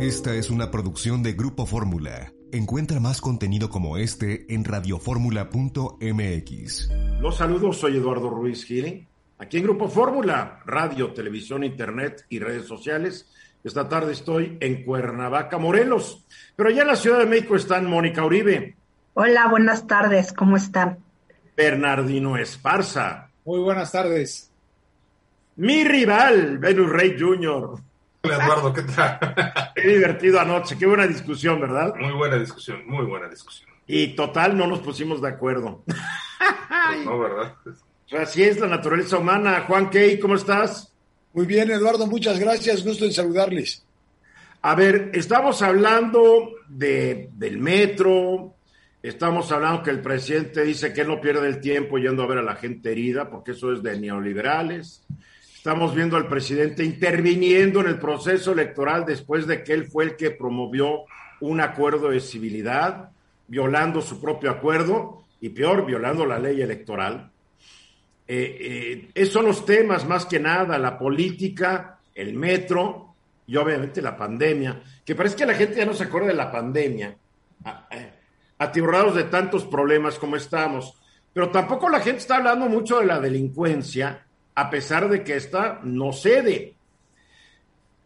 Esta es una producción de Grupo Fórmula. Encuentra más contenido como este en radioformula.mx. Los saludos, soy Eduardo Ruiz Gil, aquí en Grupo Fórmula, radio, televisión, internet y redes sociales. Esta tarde estoy en Cuernavaca, Morelos, pero ya en la Ciudad de México están Mónica Uribe. Hola, buenas tardes, ¿cómo están? Bernardino Esparza. Muy buenas tardes. Mi rival, Venus Rey Jr. Hola Eduardo, ¿qué tal? Qué divertido anoche, qué buena discusión, ¿verdad? Muy buena discusión, muy buena discusión. Y total, no nos pusimos de acuerdo. Pues no, ¿verdad? Así es la naturaleza humana. Juan Key, ¿cómo estás? Muy bien, Eduardo, muchas gracias, gusto en saludarles. A ver, estamos hablando de, del metro, estamos hablando que el presidente dice que él no pierde el tiempo yendo a ver a la gente herida, porque eso es de neoliberales. Estamos viendo al presidente interviniendo en el proceso electoral después de que él fue el que promovió un acuerdo de civilidad, violando su propio acuerdo y peor, violando la ley electoral. Eh, eh, esos son los temas más que nada, la política, el metro y obviamente la pandemia, que parece que la gente ya no se acuerda de la pandemia, atiborrados de tantos problemas como estamos, pero tampoco la gente está hablando mucho de la delincuencia a pesar de que esta no cede.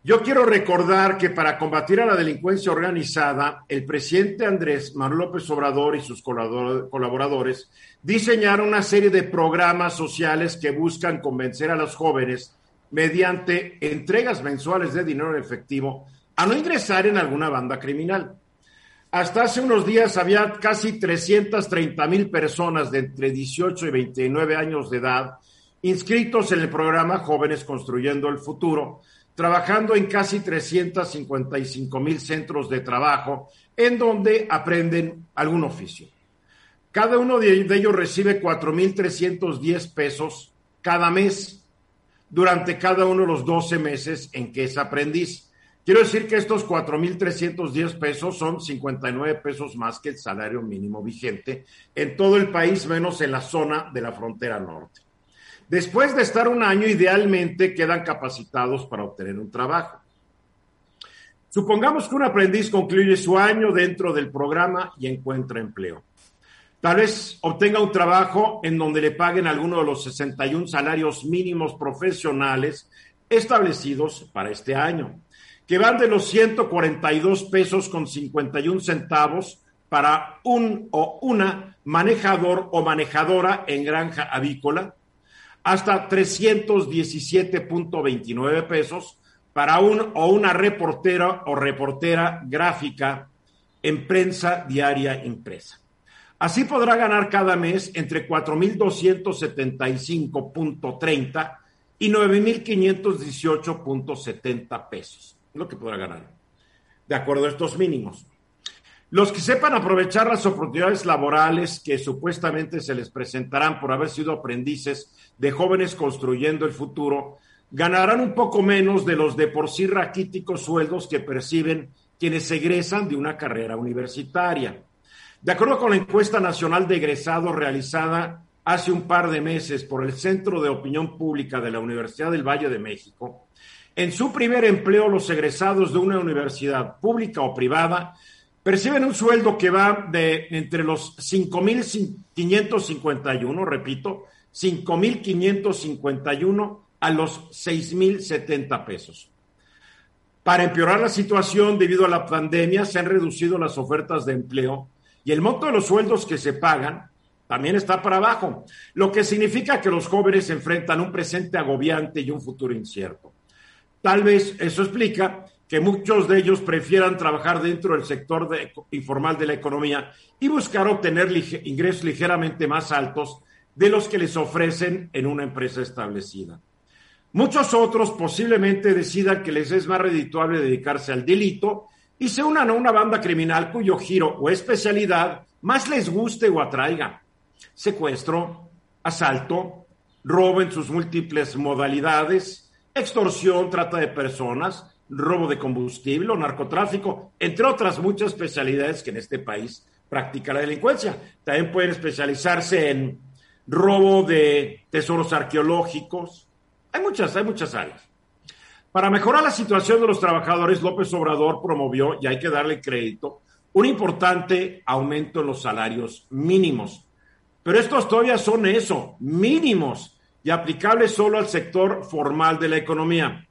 Yo quiero recordar que para combatir a la delincuencia organizada, el presidente Andrés Manuel López Obrador y sus colaboradores diseñaron una serie de programas sociales que buscan convencer a los jóvenes mediante entregas mensuales de dinero en efectivo a no ingresar en alguna banda criminal. Hasta hace unos días había casi 330 mil personas de entre 18 y 29 años de edad inscritos en el programa Jóvenes Construyendo el Futuro, trabajando en casi 355 mil centros de trabajo en donde aprenden algún oficio. Cada uno de ellos recibe 4.310 pesos cada mes durante cada uno de los 12 meses en que es aprendiz. Quiero decir que estos 4.310 pesos son 59 pesos más que el salario mínimo vigente en todo el país, menos en la zona de la frontera norte. Después de estar un año, idealmente quedan capacitados para obtener un trabajo. Supongamos que un aprendiz concluye su año dentro del programa y encuentra empleo. Tal vez obtenga un trabajo en donde le paguen alguno de los 61 salarios mínimos profesionales establecidos para este año, que van de los 142 pesos con 51 centavos para un o una manejador o manejadora en granja avícola, hasta 317.29 pesos para un o una reportera o reportera gráfica en prensa diaria impresa. Así podrá ganar cada mes entre 4.275.30 y 9.518.70 pesos. Es lo que podrá ganar, de acuerdo a estos mínimos. Los que sepan aprovechar las oportunidades laborales que supuestamente se les presentarán por haber sido aprendices de jóvenes construyendo el futuro, ganarán un poco menos de los de por sí raquíticos sueldos que perciben quienes egresan de una carrera universitaria. De acuerdo con la encuesta nacional de egresados realizada hace un par de meses por el Centro de Opinión Pública de la Universidad del Valle de México, en su primer empleo los egresados de una universidad pública o privada perciben un sueldo que va de entre los 5.551, repito, 5.551 a los 6.070 pesos. Para empeorar la situación debido a la pandemia, se han reducido las ofertas de empleo y el monto de los sueldos que se pagan también está para abajo, lo que significa que los jóvenes enfrentan un presente agobiante y un futuro incierto. Tal vez eso explica que muchos de ellos prefieran trabajar dentro del sector informal de la economía y buscar obtener ingresos ligeramente más altos de los que les ofrecen en una empresa establecida. Muchos otros posiblemente decidan que les es más redituable dedicarse al delito y se unan a una banda criminal cuyo giro o especialidad más les guste o atraiga. Secuestro, asalto, robo en sus múltiples modalidades, extorsión, trata de personas, robo de combustible o narcotráfico, entre otras muchas especialidades que en este país practica la delincuencia. También pueden especializarse en robo de tesoros arqueológicos. Hay muchas, hay muchas áreas. Para mejorar la situación de los trabajadores, López Obrador promovió, y hay que darle crédito, un importante aumento en los salarios mínimos. Pero estos todavía son eso, mínimos y aplicables solo al sector formal de la economía.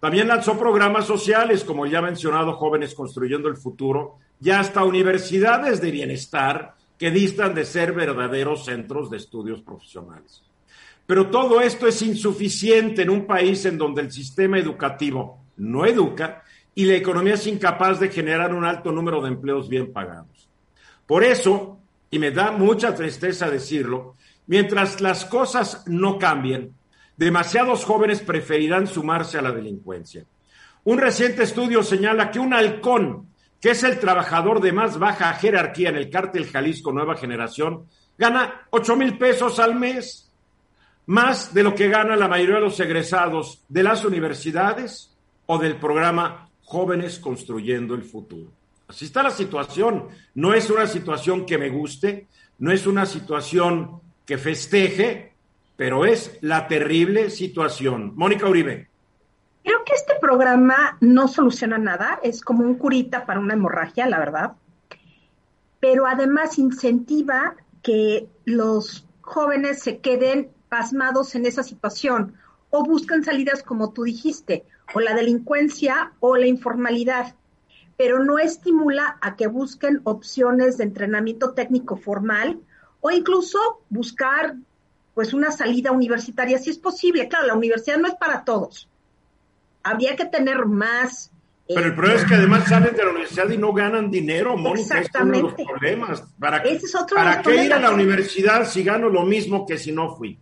También lanzó programas sociales, como ya mencionado, Jóvenes Construyendo el Futuro, y hasta universidades de bienestar que distan de ser verdaderos centros de estudios profesionales. Pero todo esto es insuficiente en un país en donde el sistema educativo no educa y la economía es incapaz de generar un alto número de empleos bien pagados. Por eso, y me da mucha tristeza decirlo, mientras las cosas no cambien, demasiados jóvenes preferirán sumarse a la delincuencia. Un reciente estudio señala que un halcón, que es el trabajador de más baja jerarquía en el cártel Jalisco Nueva Generación, gana 8 mil pesos al mes, más de lo que gana la mayoría de los egresados de las universidades o del programa Jóvenes Construyendo el Futuro. Así está la situación. No es una situación que me guste, no es una situación que festeje, pero es la terrible situación. Mónica Uribe. Creo que este programa no soluciona nada, es como un curita para una hemorragia, la verdad, pero además incentiva que los jóvenes se queden pasmados en esa situación o buscan salidas como tú dijiste, o la delincuencia o la informalidad, pero no estimula a que busquen opciones de entrenamiento técnico formal o incluso buscar pues una salida universitaria si es posible. Claro, la universidad no es para todos. Habría que tener más pero el problema es que además salen de la universidad y no ganan dinero, Mónica. Exactamente. Es uno de los problemas. ¿Para, Ese es otro de ¿para qué ir a la universidad si gano lo mismo que si no fui?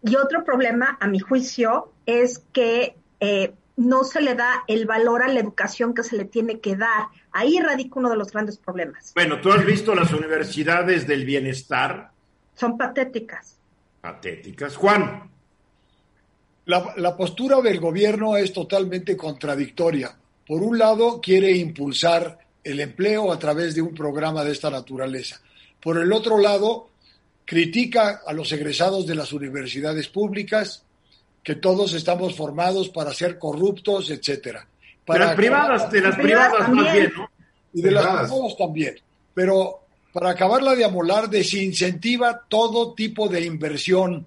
Y otro problema, a mi juicio, es que eh, no se le da el valor a la educación que se le tiene que dar. Ahí radica uno de los grandes problemas. Bueno, tú has visto las universidades del bienestar Son patéticas. Patéticas. Juan, La, la postura del gobierno es totalmente contradictoria. Por un lado, quiere impulsar el empleo a través de un programa de esta naturaleza. Por el otro lado, critica a los egresados de las universidades públicas, que todos estamos formados para ser corruptos, etcétera. de las privadas, de las privadas privadas más también. bien, ¿no? y de las privadas también. Pero para acabarla de amolar, desincentiva todo tipo de inversión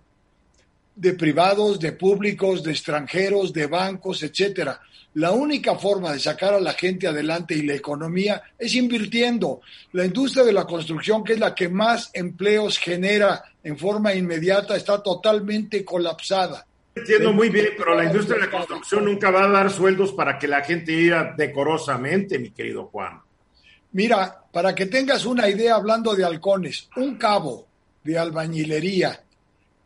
de privados, de públicos, de extranjeros, de bancos, etcétera. La única forma de sacar a la gente adelante y la economía es invirtiendo. La industria de la construcción, que es la que más empleos genera en forma inmediata, está totalmente colapsada. Entiendo muy bien, pero la industria de la construcción nunca va a dar sueldos para que la gente viva decorosamente, mi querido Juan. Mira, para que tengas una idea hablando de halcones, un cabo de albañilería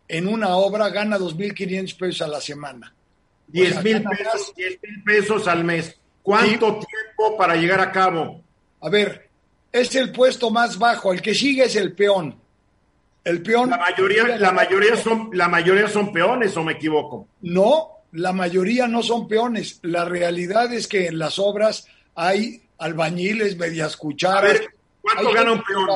en una obra gana 2.500 pesos a la semana. 10 sea, mil pesos, más. 10 mil pesos al mes. ¿Cuánto tiempo para llegar a cabo? A ver, es el puesto más bajo, el que sigue es el peón. El peón. La mayoría, la mayoría son, la mayoría son peones, o me equivoco. No, la mayoría no son peones. La realidad es que en las obras hay albañiles, medias cucharas. ver, ¿cuánto hay gana un peón?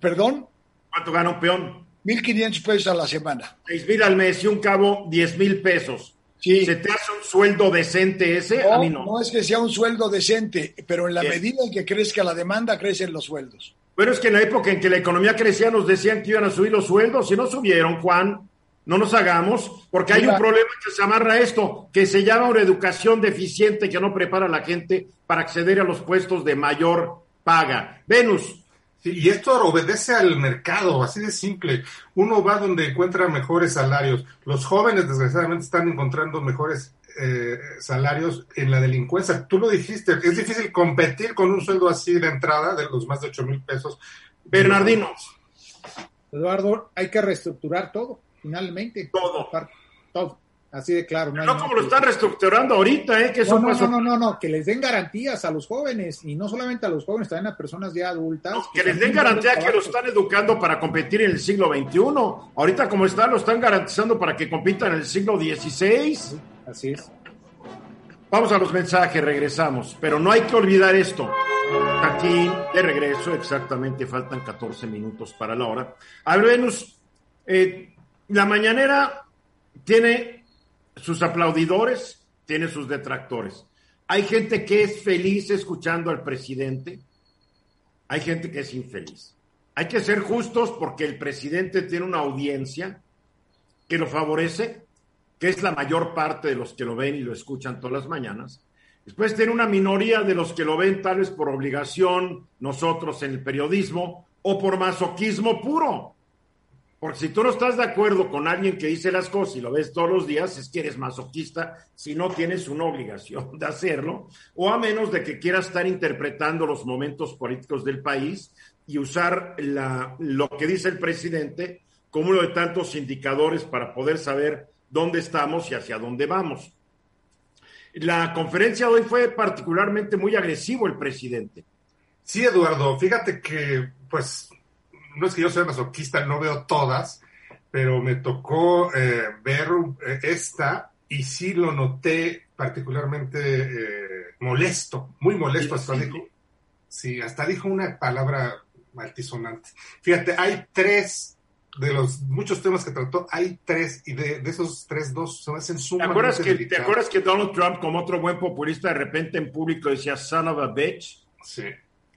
Perdón, ¿Cuánto gana un peón? 1.500 pesos a la semana. 6 mil al mes y un cabo 10 mil pesos. Sí. ¿Se te hace un sueldo decente ese? No, a mí no. no es que sea un sueldo decente, pero en la medida en que crezca la demanda, crecen los sueldos. Bueno, es que en la época en que la economía crecía nos decían que iban a subir los sueldos y no subieron, Juan. No nos hagamos, porque hay un problema que se amarra a esto, que se llama una educación deficiente que no prepara a la gente para acceder a los puestos de mayor paga. Venus, Sí, y esto obedece al mercado, así de simple. Uno va donde encuentra mejores salarios. Los jóvenes, desgraciadamente, están encontrando mejores eh, salarios en la delincuencia. Tú lo dijiste, es difícil competir con un sueldo así de entrada, de los más de 8 mil pesos. Bernardino, Eduardo, hay que reestructurar todo, finalmente. Todo. Todo. Así de claro. no como lo están reestructurando ahorita, ¿eh? que eso No, no, no, no, no, que les den garantías a los jóvenes y no solamente a los jóvenes, también a personas ya adultas. No, que les den garantía que los están educando para competir en el siglo XXI. Ahorita como está, lo están garantizando para que compitan en el siglo XVI. Así es. Vamos a los mensajes, regresamos. Pero no hay que olvidar esto. Aquí, de regreso, exactamente, faltan 14 minutos para la hora. Al menos, eh, la mañanera tiene sus aplaudidores, tiene sus detractores. Hay gente que es feliz escuchando al presidente, hay gente que es infeliz. Hay que ser justos porque el presidente tiene una audiencia que lo favorece, que es la mayor parte de los que lo ven y lo escuchan todas las mañanas. Después tiene una minoría de los que lo ven tal vez por obligación, nosotros en el periodismo, o por masoquismo puro. Porque si tú no estás de acuerdo con alguien que dice las cosas y lo ves todos los días, es que eres masoquista si no tienes una obligación de hacerlo, o a menos de que quieras estar interpretando los momentos políticos del país y usar lo que dice el presidente como uno de tantos indicadores para poder saber dónde estamos y hacia dónde vamos. La conferencia de hoy fue particularmente muy agresivo el presidente. Sí, Eduardo, fíjate que, pues, no es que yo sea masoquista, no veo todas, pero me tocó eh, ver eh, esta y sí lo noté particularmente eh, molesto, muy molesto. Hasta sí. dijo, sí, hasta dijo una palabra altisonante. Fíjate, hay tres de los muchos temas que trató, hay tres, y de, de esos tres, dos se me hacen sumamente ¿Te acuerdas, que, ¿Te acuerdas que Donald Trump, como otro buen populista, de repente en público decía son of a bitch? Sí,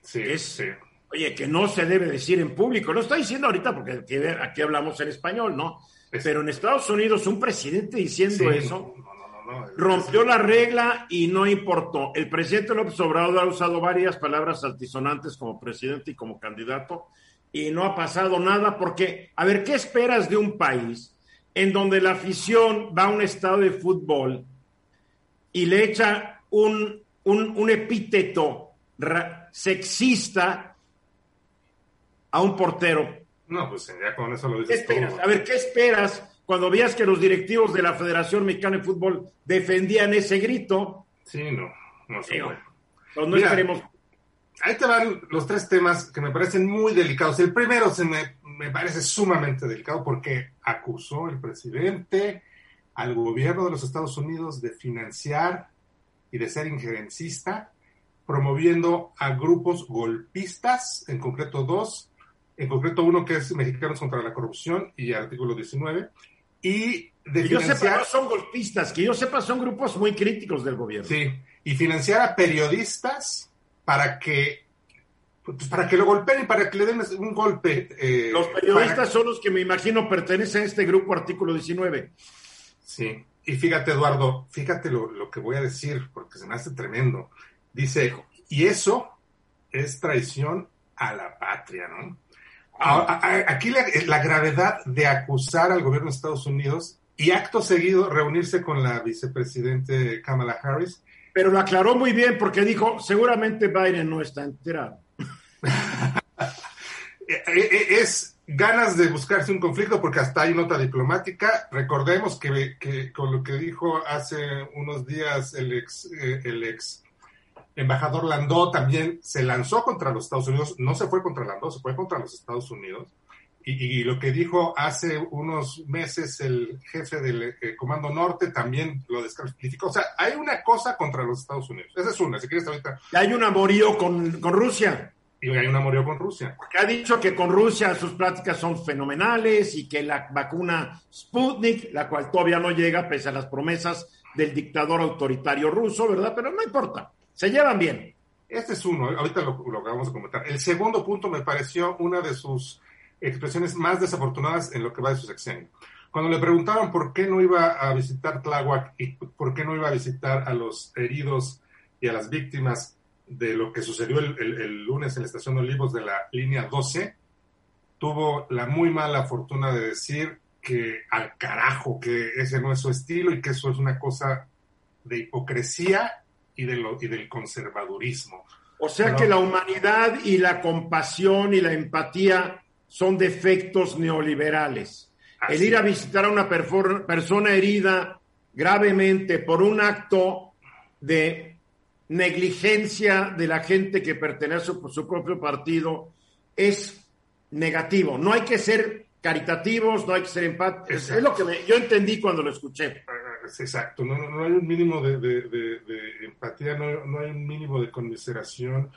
sí, es, sí. Oye, que no se debe decir en público. Lo estoy diciendo ahorita porque aquí, aquí hablamos en español, ¿no? Pero en Estados Unidos, un presidente diciendo sí, eso no, no, no, rompió la regla y no importó. El presidente López Obrador ha usado varias palabras altisonantes como presidente y como candidato y no ha pasado nada porque, a ver, ¿qué esperas de un país en donde la afición va a un estado de fútbol y le echa un, un, un epíteto sexista a un portero? No, pues ya con eso lo dices ¿Qué esperas? Todo. A ver, ¿qué esperas cuando veas que los directivos de la Federación Mexicana de Fútbol defendían ese grito? Sí, no, no sé. Digo, pues no Mira, esperemos ahí te van los tres temas que me parecen muy delicados. El primero se me, me, parece sumamente delicado porque acusó el presidente al gobierno de los Estados Unidos de financiar y de ser injerencista, promoviendo a grupos golpistas, en concreto dos, en concreto uno que es Mexicanos contra la Corrupción y artículo 19, y de que yo sepa, no son golpistas, que yo sepa, son grupos muy críticos del gobierno. Sí, y financiar a periodistas para que pues para que lo golpeen y para que le den un golpe. Eh, los periodistas para... son los que me imagino pertenecen a este grupo artículo 19. Sí, y fíjate Eduardo, fíjate lo, lo, que voy a decir, porque se me hace tremendo. Dice, y eso es traición a la patria, ¿no? Aquí la, la gravedad de acusar al gobierno de Estados Unidos y acto seguido reunirse con la vicepresidente Kamala Harris pero lo aclaró muy bien porque dijo, seguramente Biden no está enterado. es ganas de buscarse un conflicto porque hasta hay nota diplomática. Recordemos que, que con lo que dijo hace unos días el ex, eh, el ex embajador Landó también se lanzó contra los Estados Unidos, no se fue contra Landó, se fue contra los Estados Unidos. Y, y, lo que dijo hace unos meses el jefe del eh, Comando Norte también lo descalificó. O sea, hay una cosa contra los Estados Unidos. Esa es una, si quieres ahorita. Y hay un amorío con, con Rusia. Y hay un amorío con Rusia. Porque ha dicho que con Rusia sus pláticas son fenomenales y que la vacuna Sputnik, la cual todavía no llega pese a las promesas del dictador autoritario ruso, ¿verdad? Pero no importa, se llevan bien. Este es uno, ahorita lo, lo vamos a comentar. El segundo punto me pareció una de sus expresiones más desafortunadas en lo que va de su sexenio. Cuando le preguntaron por qué no iba a visitar Tláhuac y por qué no iba a visitar a los heridos y a las víctimas de lo que sucedió el, el, el lunes en la estación de Olivos de la línea 12, tuvo la muy mala fortuna de decir que al carajo, que ese no es su estilo y que eso es una cosa de hipocresía y, de lo, y del conservadurismo. O sea que la humanidad y la compasión y la empatía son defectos neoliberales. Así. El ir a visitar a una persona herida gravemente por un acto de negligencia de la gente que pertenece a su propio partido es negativo. No hay que ser caritativos, no hay que ser empáticos. Es lo que me, yo entendí cuando lo escuché. Exacto, no, no hay un mínimo de, empatía, no, no hay un mínimo de conmiseración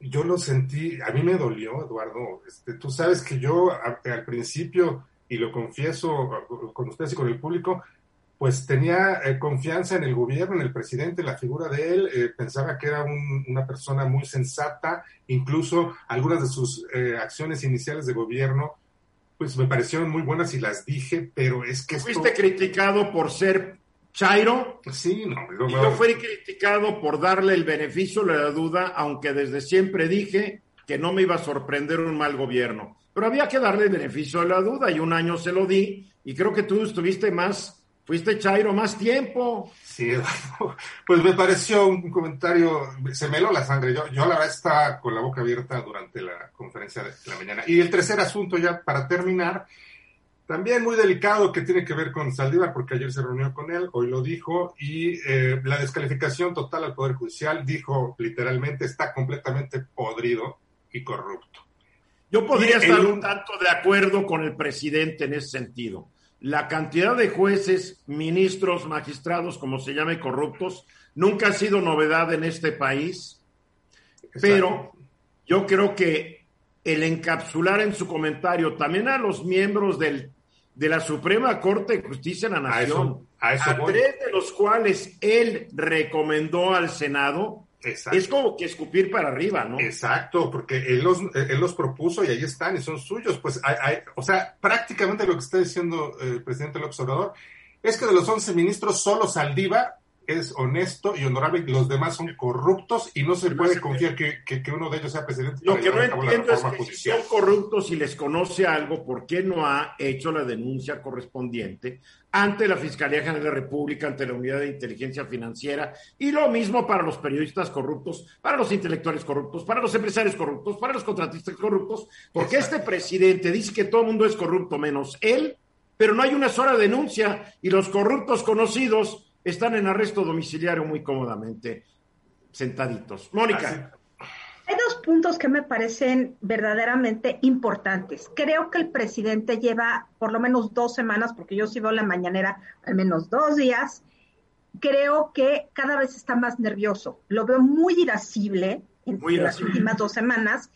yo lo sentí, a mí me dolió, Eduardo. Este, tú sabes que yo al principio, y lo confieso con ustedes y con el público, pues tenía eh, confianza en el gobierno, en el presidente, en la figura de él, eh, pensaba que era una persona muy sensata, incluso algunas de sus eh, acciones iniciales de gobierno, pues me parecieron muy buenas y las dije, pero es que... Fuiste criticado por ser Chairo. Sí, no, y yo fui criticado por darle el beneficio de la duda, aunque desde siempre dije que no me iba a sorprender un mal gobierno. Pero había que darle el beneficio de la duda y un año se lo di y creo que tú estuviste más Fuiste Chairo más tiempo. Sí, pues me pareció un comentario, se me heló la sangre. Yo, yo la verdad estaba con la boca abierta durante la conferencia de la mañana. Y el tercer asunto ya para terminar, también muy delicado que tiene que ver con Saldívar, porque ayer se reunió con él, hoy lo dijo, y eh, la descalificación total al Poder Judicial, dijo literalmente, está completamente podrido y corrupto. Yo podría estar un tanto de acuerdo con el presidente en ese sentido la cantidad de jueces, ministros, magistrados, como se llame, corruptos, nunca ha sido novedad en este país, pero yo creo que el encapsular en su comentario también a los miembros del, de la Suprema Corte de Justicia de la Nación, a, tres de los cuales él recomendó al Senado, es como que escupir para arriba, ¿no? Exacto, porque él los, él los propuso y ahí están y son suyos. Pues, hay, o sea, prácticamente lo que está diciendo el presidente López Obrador es que de los 11 ministros, solo Saldívar es honesto y honorable, los demás son corruptos y no se puede confiar que, que, uno de ellos sea presidente. Lo que no entiendo es que si son corruptos y les conoce algo, ¿por qué no ha hecho la denuncia correspondiente ante la Fiscalía General de la República, ante la Unidad de Inteligencia Financiera? Y lo mismo para los periodistas corruptos, para los intelectuales corruptos, para los empresarios corruptos, para los contratistas corruptos, porque este presidente dice que todo el mundo es corrupto menos él, pero no hay una sola denuncia y los corruptos conocidos están en arresto domiciliario muy cómodamente sentaditos. Mónica. Hay dos puntos que me parecen verdaderamente importantes. Creo que el presidente lleva por lo menos dos semanas, porque yo sí veo la mañanera al menos dos días. Creo que cada vez está más nervioso. Lo veo muy irascible en las últimas dos semanas.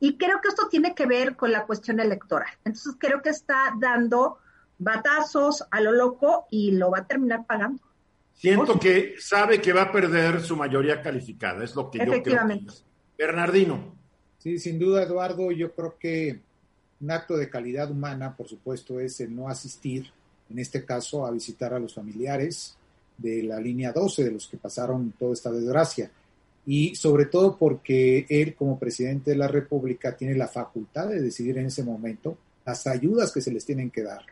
Y creo que esto tiene que ver con la cuestión electoral. Entonces creo que está dando batazos a lo loco y lo va a terminar pagando. Siento que sabe que va a perder su mayoría calificada, es lo que yo creo. Bernardino. Sí, sin duda, Eduardo, yo creo que un acto de calidad humana, por supuesto, es el no asistir, en este caso, a visitar a los familiares de la línea 12, de los que pasaron toda esta desgracia. Y sobre todo porque él, como presidente de la República, tiene la facultad de decidir en ese momento las ayudas que se les tienen que dar,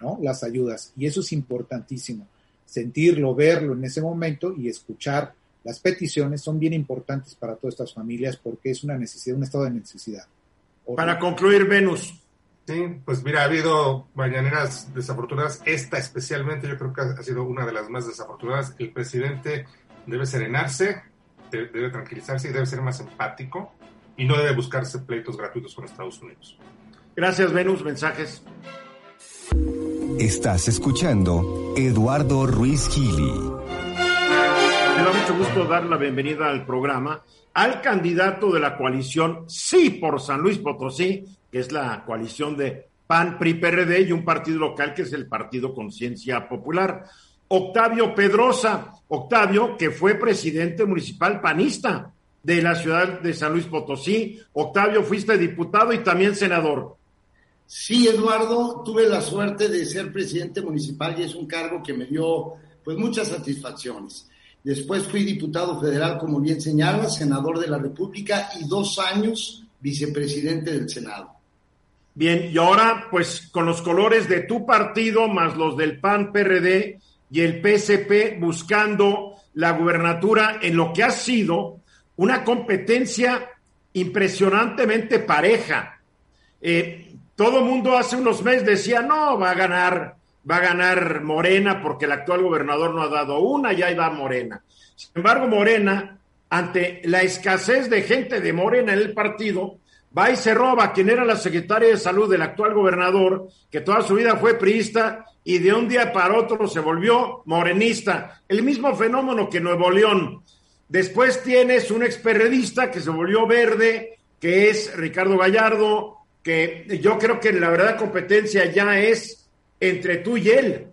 ¿no? Las ayudas. Y eso es importantísimo sentirlo, verlo en ese momento y escuchar las peticiones son bien importantes para todas estas familias porque es una necesidad, un estado de necesidad. Para concluir, Venus. Sí, pues mira, ha habido mañaneras desafortunadas, esta especialmente yo creo que ha sido una de las más desafortunadas. El presidente debe serenarse, debe, tranquilizarse y debe ser más empático y no debe buscarse pleitos gratuitos con Estados Unidos. Gracias, Venus. Mensajes. Estás escuchando Eduardo Ruiz Gili. Me da mucho gusto dar la bienvenida al programa al candidato de la coalición Sí por San Luis Potosí, que es la coalición de PAN, PRI, PRD y un partido local que es el Partido Conciencia Popular. Octavio Pedrosa, Octavio, que fue presidente municipal panista de la ciudad de San Luis Potosí. Octavio, fuiste diputado y también senador. Sí, Eduardo, tuve la suerte de ser presidente municipal y es un cargo que me dio pues muchas satisfacciones. Después fui diputado federal, como bien señala, senador de la República y dos años vicepresidente del Senado. Bien, y ahora pues con los colores de tu partido más los del PAN, PRD y el PSP buscando la gubernatura en lo que ha sido una competencia impresionantemente pareja. Eh, todo mundo hace unos meses decía, no, va a ganar, va a ganar Morena porque el actual gobernador no ha dado una y ahí va Morena. Sin embargo, Morena, ante la escasez de gente de Morena en el partido, va y se roba quien era la secretaria de salud del actual gobernador, que toda su vida fue priista y de un día para otro se volvió morenista. El mismo fenómeno que Nuevo León. Después tienes un experredista que se volvió verde, que es Ricardo Gallardo, que yo creo que la verdad competencia ya es entre tú y él.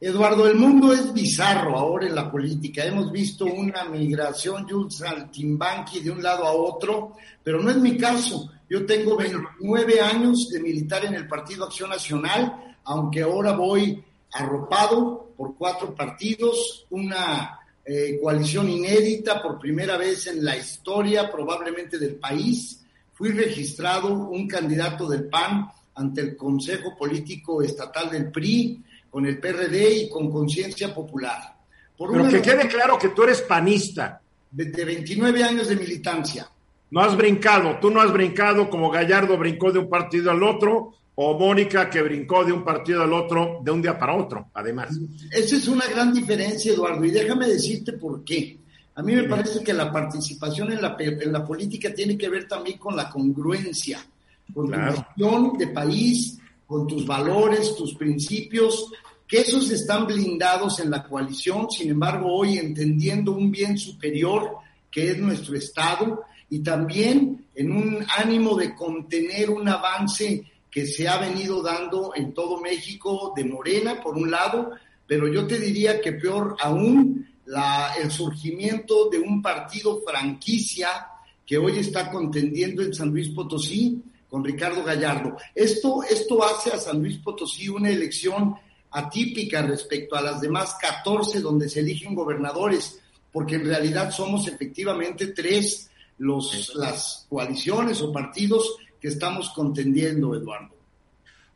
Eduardo, el mundo es bizarro ahora en la política. Hemos visto una migración y un saltimbanqui de un lado a otro, pero no es mi caso. Yo tengo 29 años de militar en el Partido Acción Nacional, aunque ahora voy arropado por cuatro partidos, una eh, coalición inédita por primera vez en la historia probablemente del país. Fui registrado un candidato del PAN ante el Consejo Político Estatal del PRI con el PRD y con Conciencia Popular. Pero que quede claro que tú eres panista. De, 29 años de militancia. No has brincado, tú no has brincado como Gallardo brincó de un partido al otro o Mónica que brincó de un partido al otro de un día para otro, además. Esa es una gran diferencia, Eduardo, y déjame decirte por qué. A mí me parece que la participación en la, en la política tiene que ver también con la congruencia, con la tu visión de país, con tus valores, tus principios, que esos están blindados en la coalición, sin embargo, hoy entendiendo un bien superior que es nuestro Estado y también en un ánimo de contener un avance que se ha venido dando en todo México de Morena, por un lado, pero yo te diría que peor aún, la, el surgimiento de un partido franquicia que hoy está contendiendo en San Luis Potosí, con Ricardo Gallardo. Esto, esto hace a San Luis Potosí una elección atípica respecto a las demás 14 donde se eligen gobernadores, porque en realidad somos efectivamente tres los, las coaliciones o partidos que estamos contendiendo, Eduardo.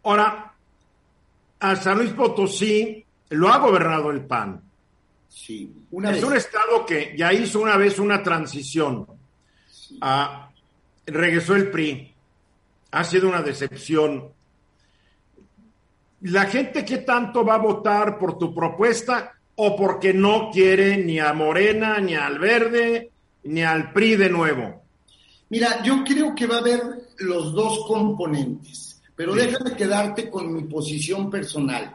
Ahora, a San Luis Potosí lo ha gobernado el PAN. Sí, una es un estado que ya hizo una vez una transición. Ah, regresó el PRI ha sido una decepción. ¿La gente qué tanto va a votar por tu propuesta o porque no quiere ni a Morena, ni al Verde, ni al PRI de nuevo? Mira, yo creo que va a haber los dos componentes, pero déjame quedarte con mi posición personal.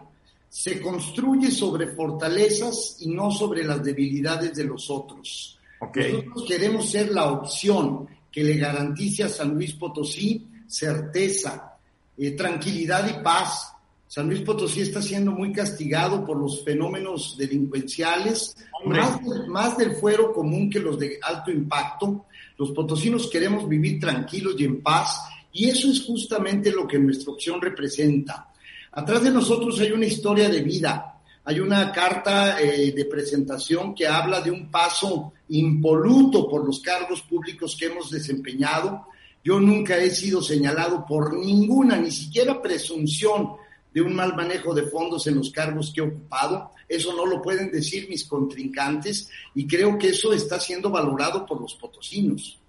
Se construye sobre fortalezas y no sobre las debilidades de los otros. Nosotros queremos ser la opción que le garantice a San Luis Potosí certeza, eh, tranquilidad y paz. San Luis Potosí está siendo muy castigado por los fenómenos delincuenciales, más, más, del fuero común que los de alto impacto. Los potosinos queremos vivir tranquilos y en paz, y eso es justamente lo que nuestra opción representa. Atrás de nosotros hay una historia de vida, hay una carta eh, de presentación que habla de un paso impoluto por los cargos públicos que hemos desempeñado, yo nunca he sido señalado por ninguna, ni siquiera presunción de un mal manejo de fondos en los cargos que he ocupado. Eso no lo pueden decir mis contrincantes y creo que eso está siendo valorado por los potosinos.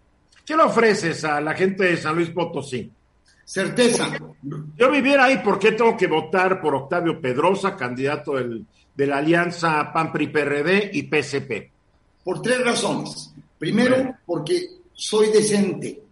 ¿Qué le ofreces a la gente de San Luis Potosí? Certeza. Yo viviera ahí, ¿por qué tengo que votar por Octavio Pedrosa, candidato de la alianza PAN-PRI-PRD y PSP? Por tres razones. Primero, porque soy decente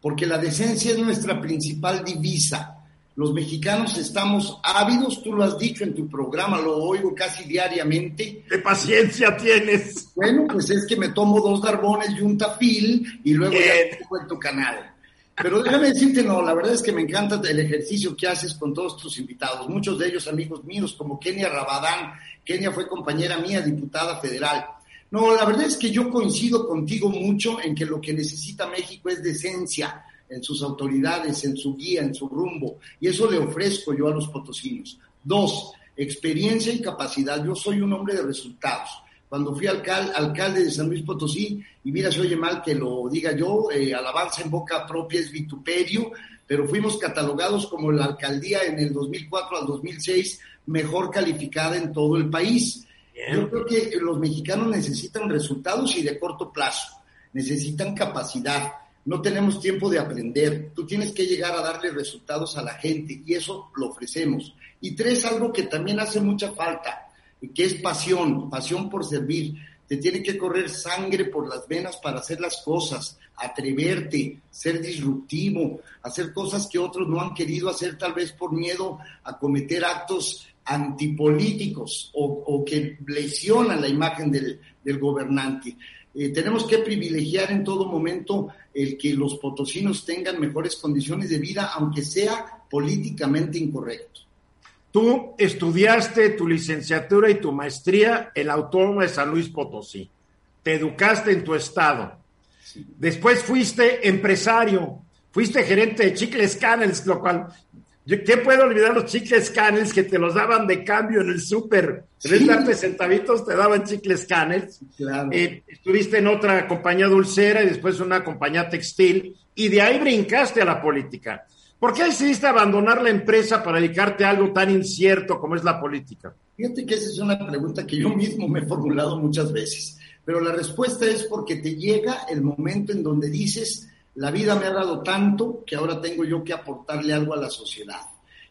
porque la decencia es nuestra principal divisa. Los mexicanos estamos ávidos, tú lo has dicho en tu programa, lo oigo casi diariamente. ¿Qué paciencia tienes? Bueno, pues es que me tomo dos darbones y un tafil y luego ya pongo en tu canal. Pero déjame decirte, no, la verdad es que me encanta el ejercicio que haces con todos tus invitados, muchos de ellos amigos míos, como Kenia Rabadán. Kenia fue compañera mía, diputada federal. No, la verdad es que yo coincido contigo mucho en que lo que necesita México es decencia en sus autoridades, en su guía, en su rumbo. Y eso le ofrezco yo a los potosinos. Dos, experiencia y capacidad. Yo soy un hombre de resultados. Cuando fui alcalde de San Luis Potosí, y mira, se oye mal que lo diga yo, eh, alabanza en boca propia es vituperio, pero fuimos catalogados como la alcaldía en el 2004 al 2006 mejor calificada en todo el país. Yo creo que los mexicanos necesitan resultados y de corto plazo, necesitan capacidad. No tenemos tiempo de aprender. Tú tienes que llegar a darle resultados a la gente y eso lo ofrecemos. Y tres, algo que también hace mucha falta, que es pasión, pasión por servir. Te tiene que correr sangre por las venas para hacer las cosas, atreverte, ser disruptivo, hacer cosas que otros no han querido hacer tal vez por miedo a cometer actos antipolíticos o, que lesionan la imagen del, gobernante. Eh, tenemos que privilegiar en todo momento el que los potosinos tengan mejores condiciones de vida, aunque sea políticamente incorrecto. Tú estudiaste tu licenciatura y tu maestría en la Autónoma de San Luis Potosí. Te educaste en tu estado. Después fuiste empresario, fuiste gerente de Chicles Canels, lo cual, ¿qué puedo olvidar los Chicles Canels que te los daban de cambio en el súper? En vez de darte centavitos, te daban Chicles Canels. Eh, estuviste en otra compañía dulcera y después una compañía textil y de ahí brincaste a la política. ¿Por qué decidiste abandonar la empresa para dedicarte a algo tan incierto como es la política? Fíjate que esa es una pregunta que yo mismo me he formulado muchas veces, pero la respuesta es porque te llega el momento en donde dices, la vida me ha dado tanto que ahora tengo yo que aportarle algo a la sociedad.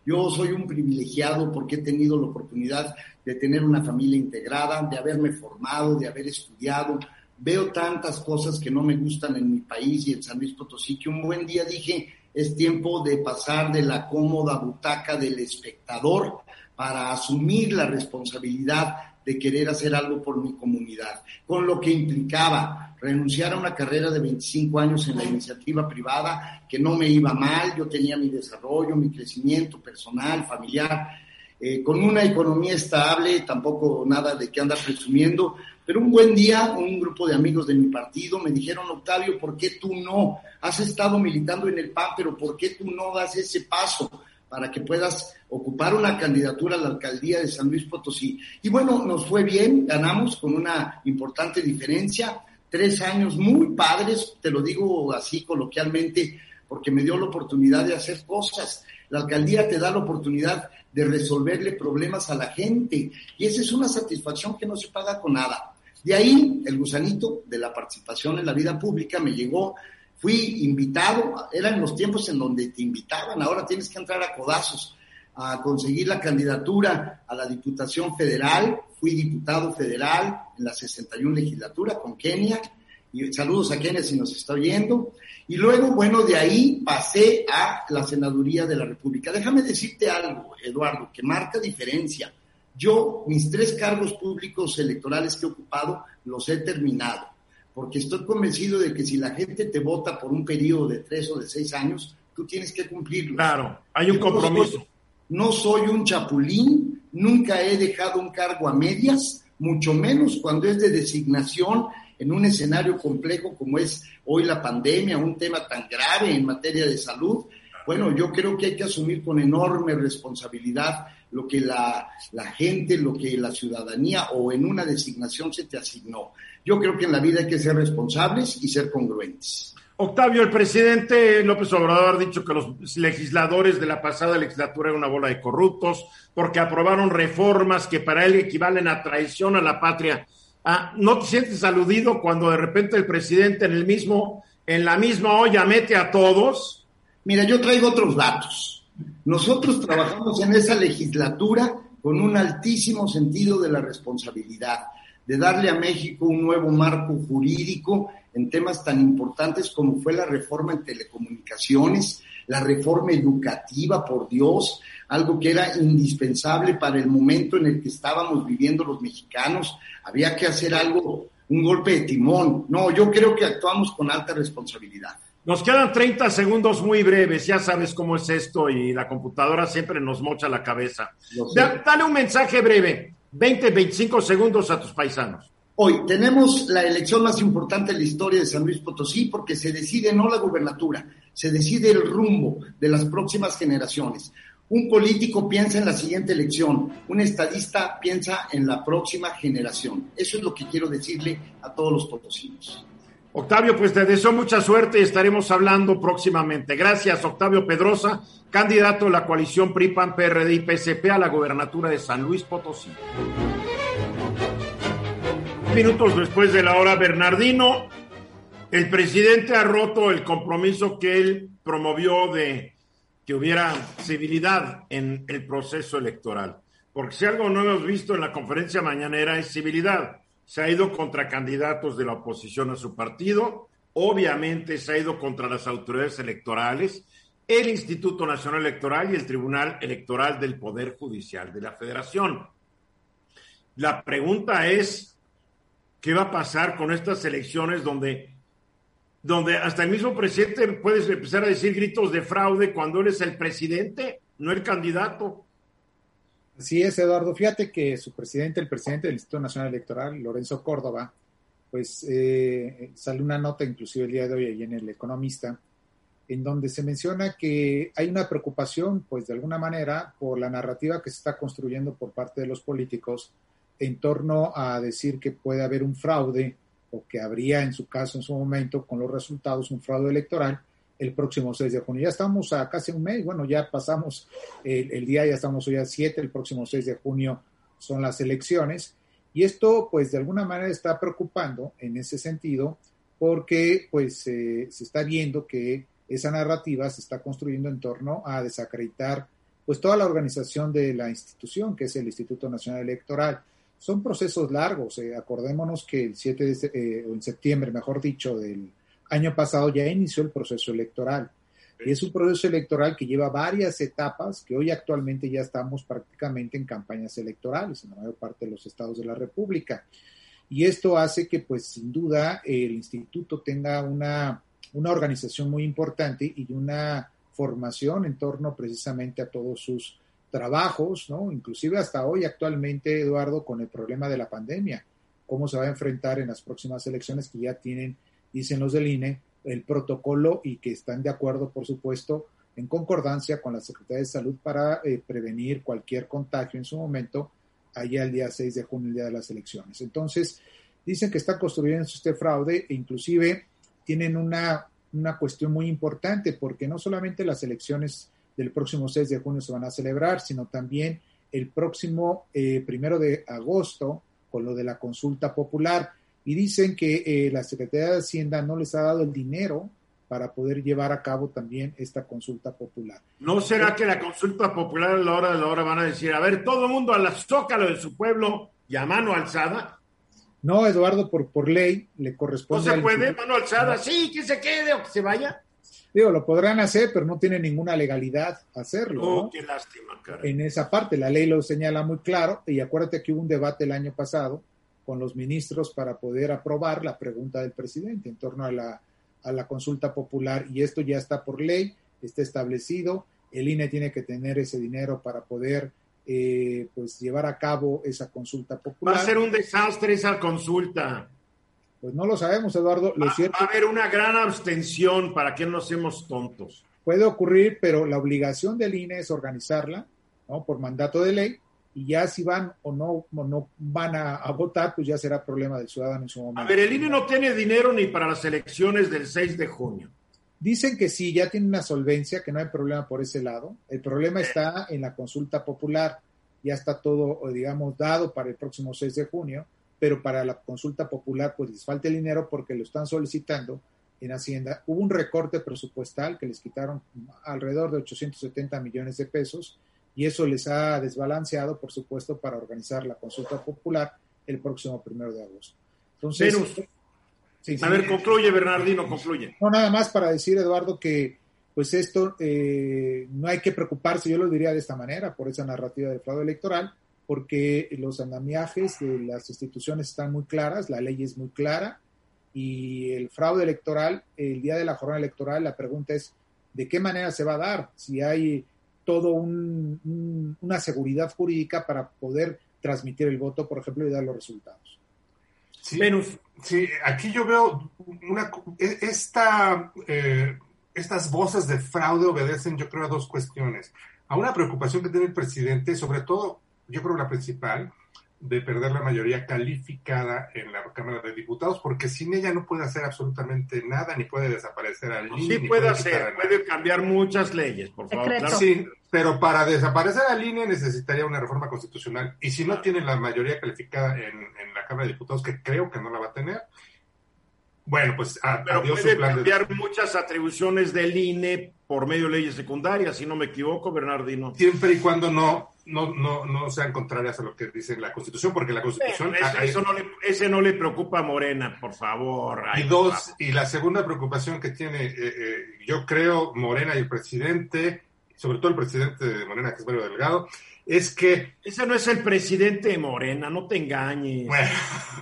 Yo soy un privilegiado porque he tenido la oportunidad de tener una familia integrada, de haberme formado, de haber estudiado. Veo tantas cosas que no me gustan en mi país y en San Luis Potosí que un buen día dije, es tiempo de pasar de la cómoda butaca del espectador para asumir la responsabilidad de querer hacer algo por mi comunidad, con lo que implicaba renunciar a una carrera de 25 años en la iniciativa privada, que no me iba mal, yo tenía mi desarrollo, mi crecimiento personal, familiar, eh, con una economía estable, tampoco nada de qué andar presumiendo, pero un buen día un grupo de amigos de mi partido me dijeron, Octavio, ¿por qué tú no? Has estado militando en el PAN, pero ¿por qué tú no das ese paso para que puedas ocupar una candidatura a la alcaldía de San Luis Potosí? Y bueno, nos fue bien, ganamos con una importante diferencia, tres años muy padres, te lo digo así coloquialmente, porque me dio la oportunidad de hacer cosas. La alcaldía te da la oportunidad de resolverle problemas a la gente y esa es una satisfacción que no se paga con nada. De ahí el gusanito de la participación en la vida pública me llegó, fui invitado, eran los tiempos en donde te invitaban, ahora tienes que entrar a codazos a conseguir la candidatura a la Diputación Federal, fui diputado federal en la 61 legislatura con Kenia, y saludos a Kenia si nos está oyendo, y luego, bueno, de ahí pasé a la Senaduría de la República. Déjame decirte algo, Eduardo, que marca diferencia. Yo, mis tres cargos públicos electorales que he ocupado, los he terminado, porque estoy convencido de que si la gente te vota por un periodo de tres o de seis años, tú tienes que cumplirlo. Claro, hay un compromiso. No soy, un chapulín, nunca he dejado un cargo a medias, mucho menos cuando es de designación en un escenario complejo como es hoy la pandemia, un tema tan grave en materia de salud. Bueno, yo creo que hay que asumir con enorme responsabilidad lo que la, gente, lo que la ciudadanía o en una designación se te asignó. Yo creo que en la vida hay que ser responsables y ser congruentes. Octavio, el presidente López Obrador ha dicho que los legisladores de la pasada legislatura eran una bola de corruptos porque aprobaron reformas que para él equivalen a traición a la patria. Ah, ¿No te sientes aludido cuando de repente el presidente en el mismo, en la misma olla mete a todos? Mira, yo traigo otros datos. Nosotros trabajamos en esa legislatura con un altísimo sentido de la responsabilidad, de darle a México un nuevo marco jurídico en temas tan importantes como fue la reforma en telecomunicaciones, la reforma educativa, por Dios, algo que era indispensable para el momento en el que estábamos viviendo los mexicanos. Había que hacer algo, un golpe de timón. No, yo creo que actuamos con alta responsabilidad. Nos quedan 30 segundos muy breves, ya sabes cómo es esto y la computadora siempre nos mocha la cabeza. Dale un mensaje breve, 20, 25 segundos a tus paisanos. Hoy tenemos la elección más importante en la historia de San Luis Potosí porque se decide no la gubernatura, se decide el rumbo de las próximas generaciones. Un político piensa en la siguiente elección, un estadista piensa en la próxima generación. Eso es lo que quiero decirle a todos los potosinos. Octavio, pues te deseo mucha suerte y estaremos hablando próximamente. Gracias, Octavio Pedrosa, candidato de la coalición PRIPAN, PRD y PSP a la gobernatura de San Luis Potosí. Minutos después de la hora, Bernardino, el presidente ha roto el compromiso que él promovió de que hubiera civilidad en el proceso electoral. Porque si algo no hemos visto en la conferencia mañanera es civilidad se ha ido contra candidatos de la oposición a su partido, obviamente se ha ido contra las autoridades electorales, el Instituto Nacional Electoral y el Tribunal Electoral del Poder Judicial de la Federación. La pregunta es, ¿qué va a pasar con estas elecciones donde, donde hasta el mismo presidente puede empezar a decir gritos de fraude cuando él es el presidente, no el candidato? Sí es, Eduardo. Fíjate que su presidente, el presidente del Instituto Nacional Electoral, Lorenzo Córdoba, pues eh, sale una nota inclusive el día de hoy en El Economista, en donde se menciona que hay una preocupación, pues de alguna manera, por la narrativa que se está construyendo por parte de los políticos en torno a decir que puede haber un fraude o que habría en su caso en su momento con los resultados un fraude electoral el próximo 6 de junio. Ya estamos a casi un mes, bueno, ya pasamos el, día, ya estamos hoy a 7, el próximo 6 de junio son las elecciones. Y esto, pues, de alguna manera está preocupando en ese sentido, porque, pues, se está viendo que esa narrativa se está construyendo en torno a desacreditar, pues, toda la organización de la institución, que es el Instituto Nacional Electoral. Son procesos largos, eh, acordémonos que el 7 de, eh, o en septiembre, mejor dicho, del año pasado ya inició el proceso electoral. Y es un proceso electoral que lleva varias etapas, que hoy actualmente ya estamos prácticamente en campañas electorales en la mayor parte de los estados de la República. Y esto hace que, pues, sin duda, el instituto tenga una, una organización muy importante y una formación en torno precisamente a todos sus trabajos, ¿no? Inclusive hasta hoy actualmente, Eduardo, con el problema de la pandemia, cómo se va a enfrentar en las próximas elecciones que ya tienen dicen los del INE, el protocolo y que están de acuerdo, por supuesto, en concordancia con la Secretaría de Salud para eh, prevenir cualquier contagio en su momento, allá el día 6 de junio, el día de las elecciones. Entonces, dicen que está construyendo este fraude e inclusive tienen una, una cuestión muy importante porque no solamente las elecciones del próximo 6 de junio se van a celebrar, sino también el próximo eh, primero de agosto con lo de la consulta popular y dicen que eh, la Secretaría de Hacienda no les ha dado el dinero para poder llevar a cabo también esta consulta popular. ¿No será que la consulta popular a la hora de la hora van a decir, a ver, todo el mundo a la zócalo de su pueblo y a mano alzada? No, Eduardo, por, por ley le corresponde. ¿No se puede, mano alzada? Sí, que se quede o que se vaya. Digo, lo podrán hacer, pero no tiene ninguna legalidad hacerlo. Oh, qué lástima, cara. En esa parte, la ley lo señala muy claro, y acuérdate que hubo un debate el año pasado con los ministros para poder aprobar la pregunta del presidente en torno a la, a la consulta popular y esto ya está por ley, está establecido, el INE tiene que tener ese dinero para poder eh, pues llevar a cabo esa consulta popular. Va a ser un desastre esa consulta. Pues no lo sabemos, Eduardo. Lo va, cierto, va a haber una gran abstención para que no seamos tontos. Puede ocurrir, pero la obligación del INE es organizarla, ¿no? Por mandato de ley y ya si van o no, o no van a, a, votar, pues ya será problema del ciudadano en su momento. A ver, el INE no tiene dinero ni para las elecciones del 6 de junio. Dicen que sí, ya tiene una solvencia, que no hay problema por ese lado. El problema está en la consulta popular. Ya está todo, digamos, dado para el próximo 6 de junio, pero para la consulta popular, pues les falta el dinero porque lo están solicitando en Hacienda. Hubo un recorte presupuestal que les quitaron alrededor de 870 millones de pesos y eso les ha desbalanceado, por supuesto, para organizar la consulta popular el próximo primero de agosto. Entonces, sí, sí, a ver, concluye, Bernardino, concluye. No, nada más para decir, Eduardo, que pues esto eh, no hay que preocuparse, yo lo diría de esta manera, por esa narrativa del fraude electoral, porque los andamiajes de las instituciones están muy claras, la ley es muy clara, y el fraude electoral, el día de la jornada electoral, la pregunta es, ¿de qué manera se va a dar? Si hay todo un, un, una seguridad jurídica para poder transmitir el voto, por ejemplo, y dar los resultados. Sí, Venus. sí aquí yo veo una, esta, eh, estas voces de fraude obedecen, yo creo, a dos cuestiones. A una preocupación que tiene el presidente, sobre todo, yo creo la principal, de perder la mayoría calificada en la Cámara de Diputados, porque sin ella no puede hacer absolutamente nada, ni puede desaparecer al INE. Sí puede, puede hacer, puede cambiar muchas leyes, por favor. Claro. Sí, pero para desaparecer al INE necesitaría una reforma constitucional, y si no tiene la mayoría calificada en, en la Cámara de Diputados, que creo que no la va a tener, bueno, pues a, pero adiós puede su plan cambiar de... muchas atribuciones del INE por medio de leyes secundarias, si no me equivoco, Bernardino. Siempre y cuando no no, no, no sean contrarias a lo que dice la Constitución, porque la Constitución... Bueno, eso, eso no le, ese no le preocupa a Morena, por favor. Ay, y dos, y la segunda preocupación que tiene, eh, eh, yo creo, Morena y el presidente, sobre todo el presidente de Morena, que es Mario Delgado, es que... Ese no es el presidente de Morena, no te engañes. Bueno,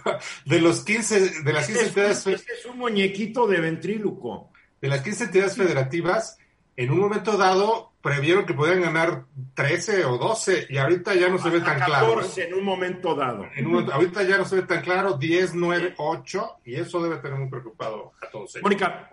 de los 15, de las 15 este entidades... Es, este es un muñequito de ventríluco. De las 15 entidades federativas, en un momento dado previeron que podían ganar 13 o 12 y ahorita ya no se ve tan claro. 14 ¿eh? en un momento dado. En un, ahorita ya no se ve tan claro, 10, 9, 8 y eso debe tener muy preocupado a todos ellos. Mónica.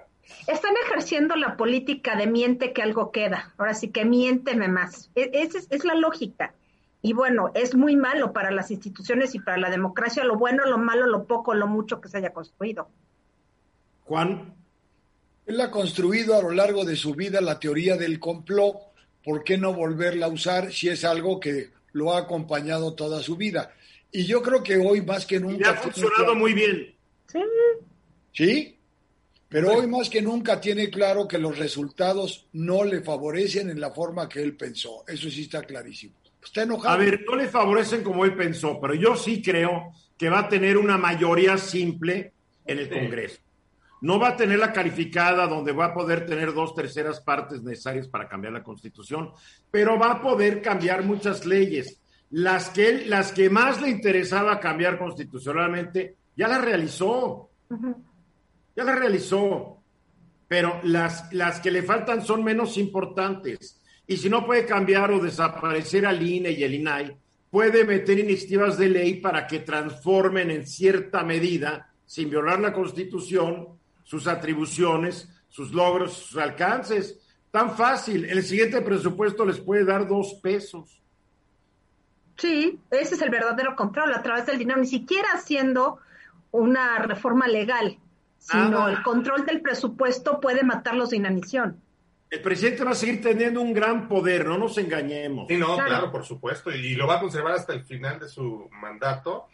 Están ejerciendo la política de miente que algo queda. Ahora sí que miénteme más. E, esa es, es la lógica. Y bueno, es muy malo para las instituciones y para la democracia, lo bueno, lo malo, lo poco, lo mucho que se haya construido. Juan. Él ha construido a lo largo de su vida la teoría del complot. ¿Por qué no volverla a usar si es algo que lo ha acompañado toda su vida? Y yo creo que hoy más que nunca... Y ha funcionado muy bien. Sí. Sí, pero hoy más que nunca tiene claro que los resultados no le favorecen en la forma que él pensó. Eso sí está clarísimo. Está enojado. A ver, no le favorecen como él pensó, pero yo sí creo que va a tener una mayoría simple en el Congreso. No va a tener la calificada donde va a poder tener dos terceras partes necesarias para cambiar la constitución, pero va a poder cambiar muchas leyes. Las que, las que más le interesaba cambiar constitucionalmente, ya las realizó. Ya las realizó. Pero las, las que le faltan son menos importantes. Y si no puede cambiar o desaparecer al INE y el INAI, puede meter iniciativas de ley para que transformen en cierta medida, sin violar la Constitución, sus atribuciones, sus logros, sus alcances. Tan fácil. El siguiente presupuesto les puede dar dos pesos. Sí, ese es el verdadero control a través del dinero, ni siquiera haciendo una reforma legal, sino el control del presupuesto puede matarlos de inanición. El presidente va a seguir teniendo un gran poder, no nos engañemos. Sí, no, claro, por supuesto, y lo va a conservar hasta el final de su mandato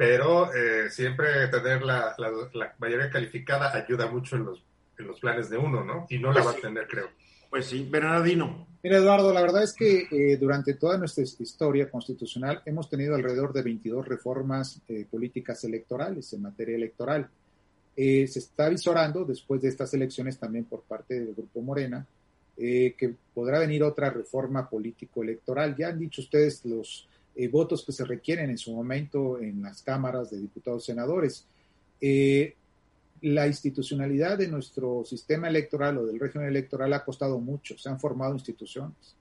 pero eh, siempre tener la, mayoría calificada ayuda mucho en los, en los planes de uno, ¿no? Y no la va a tener, creo. Pues sí, Bernardino. Mira, Eduardo, la verdad es que eh, durante toda nuestra historia constitucional hemos tenido alrededor de 22 reformas eh, políticas electorales en materia electoral. se está visorando después de estas elecciones también por parte del Grupo Morena que podrá venir otra reforma político-electoral. Ya han dicho ustedes los eh, votos que se requieren en su momento en las cámaras de diputados senadores. Eh, la institucionalidad de nuestro sistema electoral o del régimen electoral ha costado mucho, se han formado instituciones.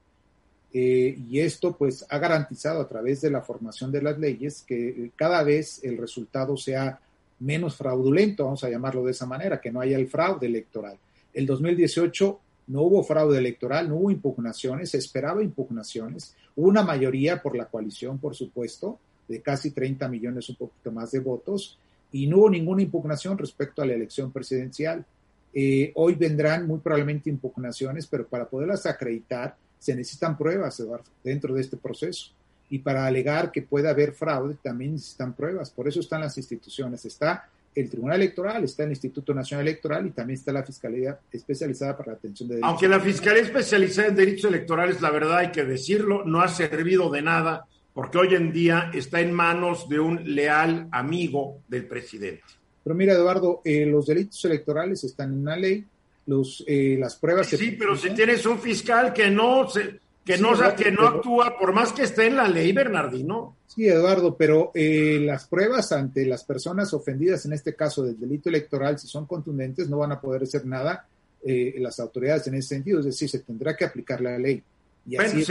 Eh, y esto pues ha garantizado a través de la formación de las leyes que cada vez el resultado sea menos fraudulento, vamos a llamarlo de esa manera, que no haya el fraude electoral. El 2018 no hubo fraude electoral, no hubo impugnaciones, se esperaba impugnaciones, una mayoría por la coalición, por supuesto, de casi 30 millones, un poquito más de votos, y no hubo ninguna impugnación respecto a la elección presidencial. Eh, hoy vendrán muy probablemente impugnaciones, pero para poderlas acreditar se necesitan pruebas, Eduardo, dentro de este proceso. Y para alegar que puede haber fraude también necesitan pruebas. Por eso están las instituciones. Está el Tribunal Electoral, está el Instituto Nacional Electoral y también está la Fiscalía especializada para la atención de derechos. Aunque la Fiscalía especializada en derechos electorales, la verdad hay que decirlo, no ha servido de nada porque hoy en día está en manos de un leal amigo del presidente. Pero mira, Eduardo, eh, los delitos electorales están en una ley, los, eh, las pruebas... Sí, pero si tienes un fiscal que no se que no, que no actúa, por más que esté en la ley, Bernardino. Sí, Eduardo, pero eh, las pruebas ante las personas ofendidas, en este caso del delito electoral, si son contundentes, no van a poder hacer nada eh, las autoridades en ese sentido, es decir, se tendrá que aplicar la ley. Y así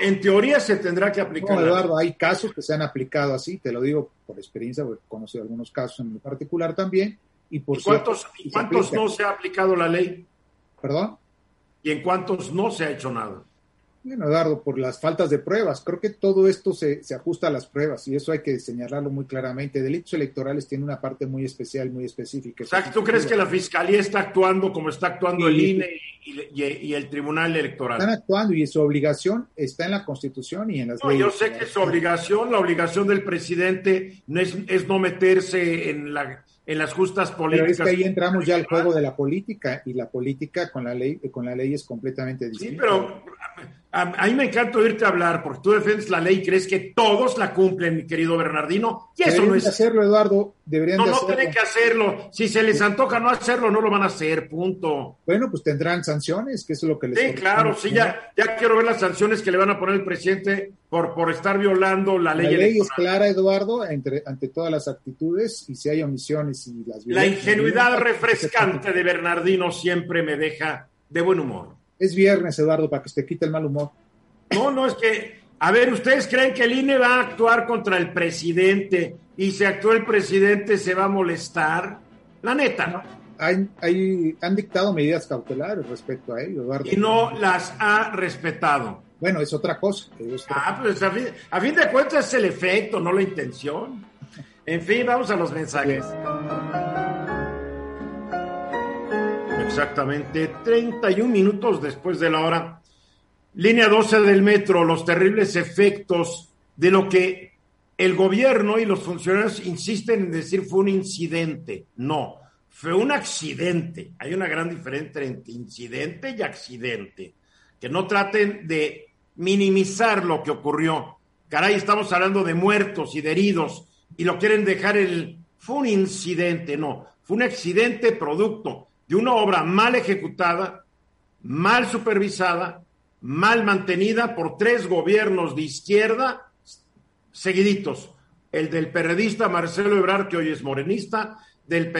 en, teoría se tendrá que aplicar. No, Eduardo, hay casos que se han aplicado así, te lo digo por experiencia, porque he conocido algunos casos en particular también. ¿Y, por cuántos, cuántos no se ha aplicado la ley? ¿Perdón? ¿Y en cuántos no se ha hecho nada? Bueno, Eduardo, por las faltas de pruebas. Creo que todo esto se, se, ajusta a las pruebas y eso hay que señalarlo muy claramente. Delitos electorales tiene una parte muy especial, muy específica. O ¿tú crees que la Fiscalía está actuando como está actuando el INE y, el Tribunal Electoral? Están actuando y su obligación está en la Constitución y en las leyes. Yo sé que su obligación, la obligación del presidente no es, es no meterse en la en las justas políticas. Pero es que ahí entramos ya al juego de la política y la política con la ley con la ley es completamente distinta. Sí, pero a, mí me encanta oírte hablar porque tú defiendes la ley y crees que todos la cumplen, mi querido Bernardino, y eso no es hacerlo, Eduardo, deberían no, de no tienen que hacerlo. Si se les antoja no hacerlo, no lo van a hacer, punto. Bueno, pues tendrán sanciones, que es lo que les Sí, claro, sí, ya, ya quiero ver las sanciones que le van a poner el presidente por, por estar violando la ley. La ley es clara, Eduardo, entre, ante todas las actitudes y si hay omisiones y las La ingenuidad refrescante de Bernardino siempre me deja de buen humor. Es viernes, Eduardo, para que se te quite el mal humor. No, no, es que, a ver, ¿ustedes creen que el INE va a actuar contra el presidente y si actúa el presidente se va a molestar? La neta, ¿no? Hay, hay, han dictado medidas cautelares respecto a ello, Eduardo. Y no las ha respetado. Bueno, es otra cosa. Es ah, pues a fin, a fin, de cuentas es el efecto, no la intención. En fin, vamos a los mensajes. Exactamente 31 minutos después de la hora. Línea 12 del metro, los terribles efectos de lo que el gobierno y los funcionarios insisten en decir fue un incidente. No, fue un accidente. Hay una gran diferencia entre incidente y accidente. Que no traten de minimizar lo que ocurrió. Caray, estamos hablando de muertos y de heridos y lo quieren dejar el... Fue un incidente, no, fue un accidente producto de una obra mal ejecutada, mal supervisada, mal mantenida por tres gobiernos de izquierda seguiditos. El del perredista Marcelo Ebrard, que hoy es morenista, del,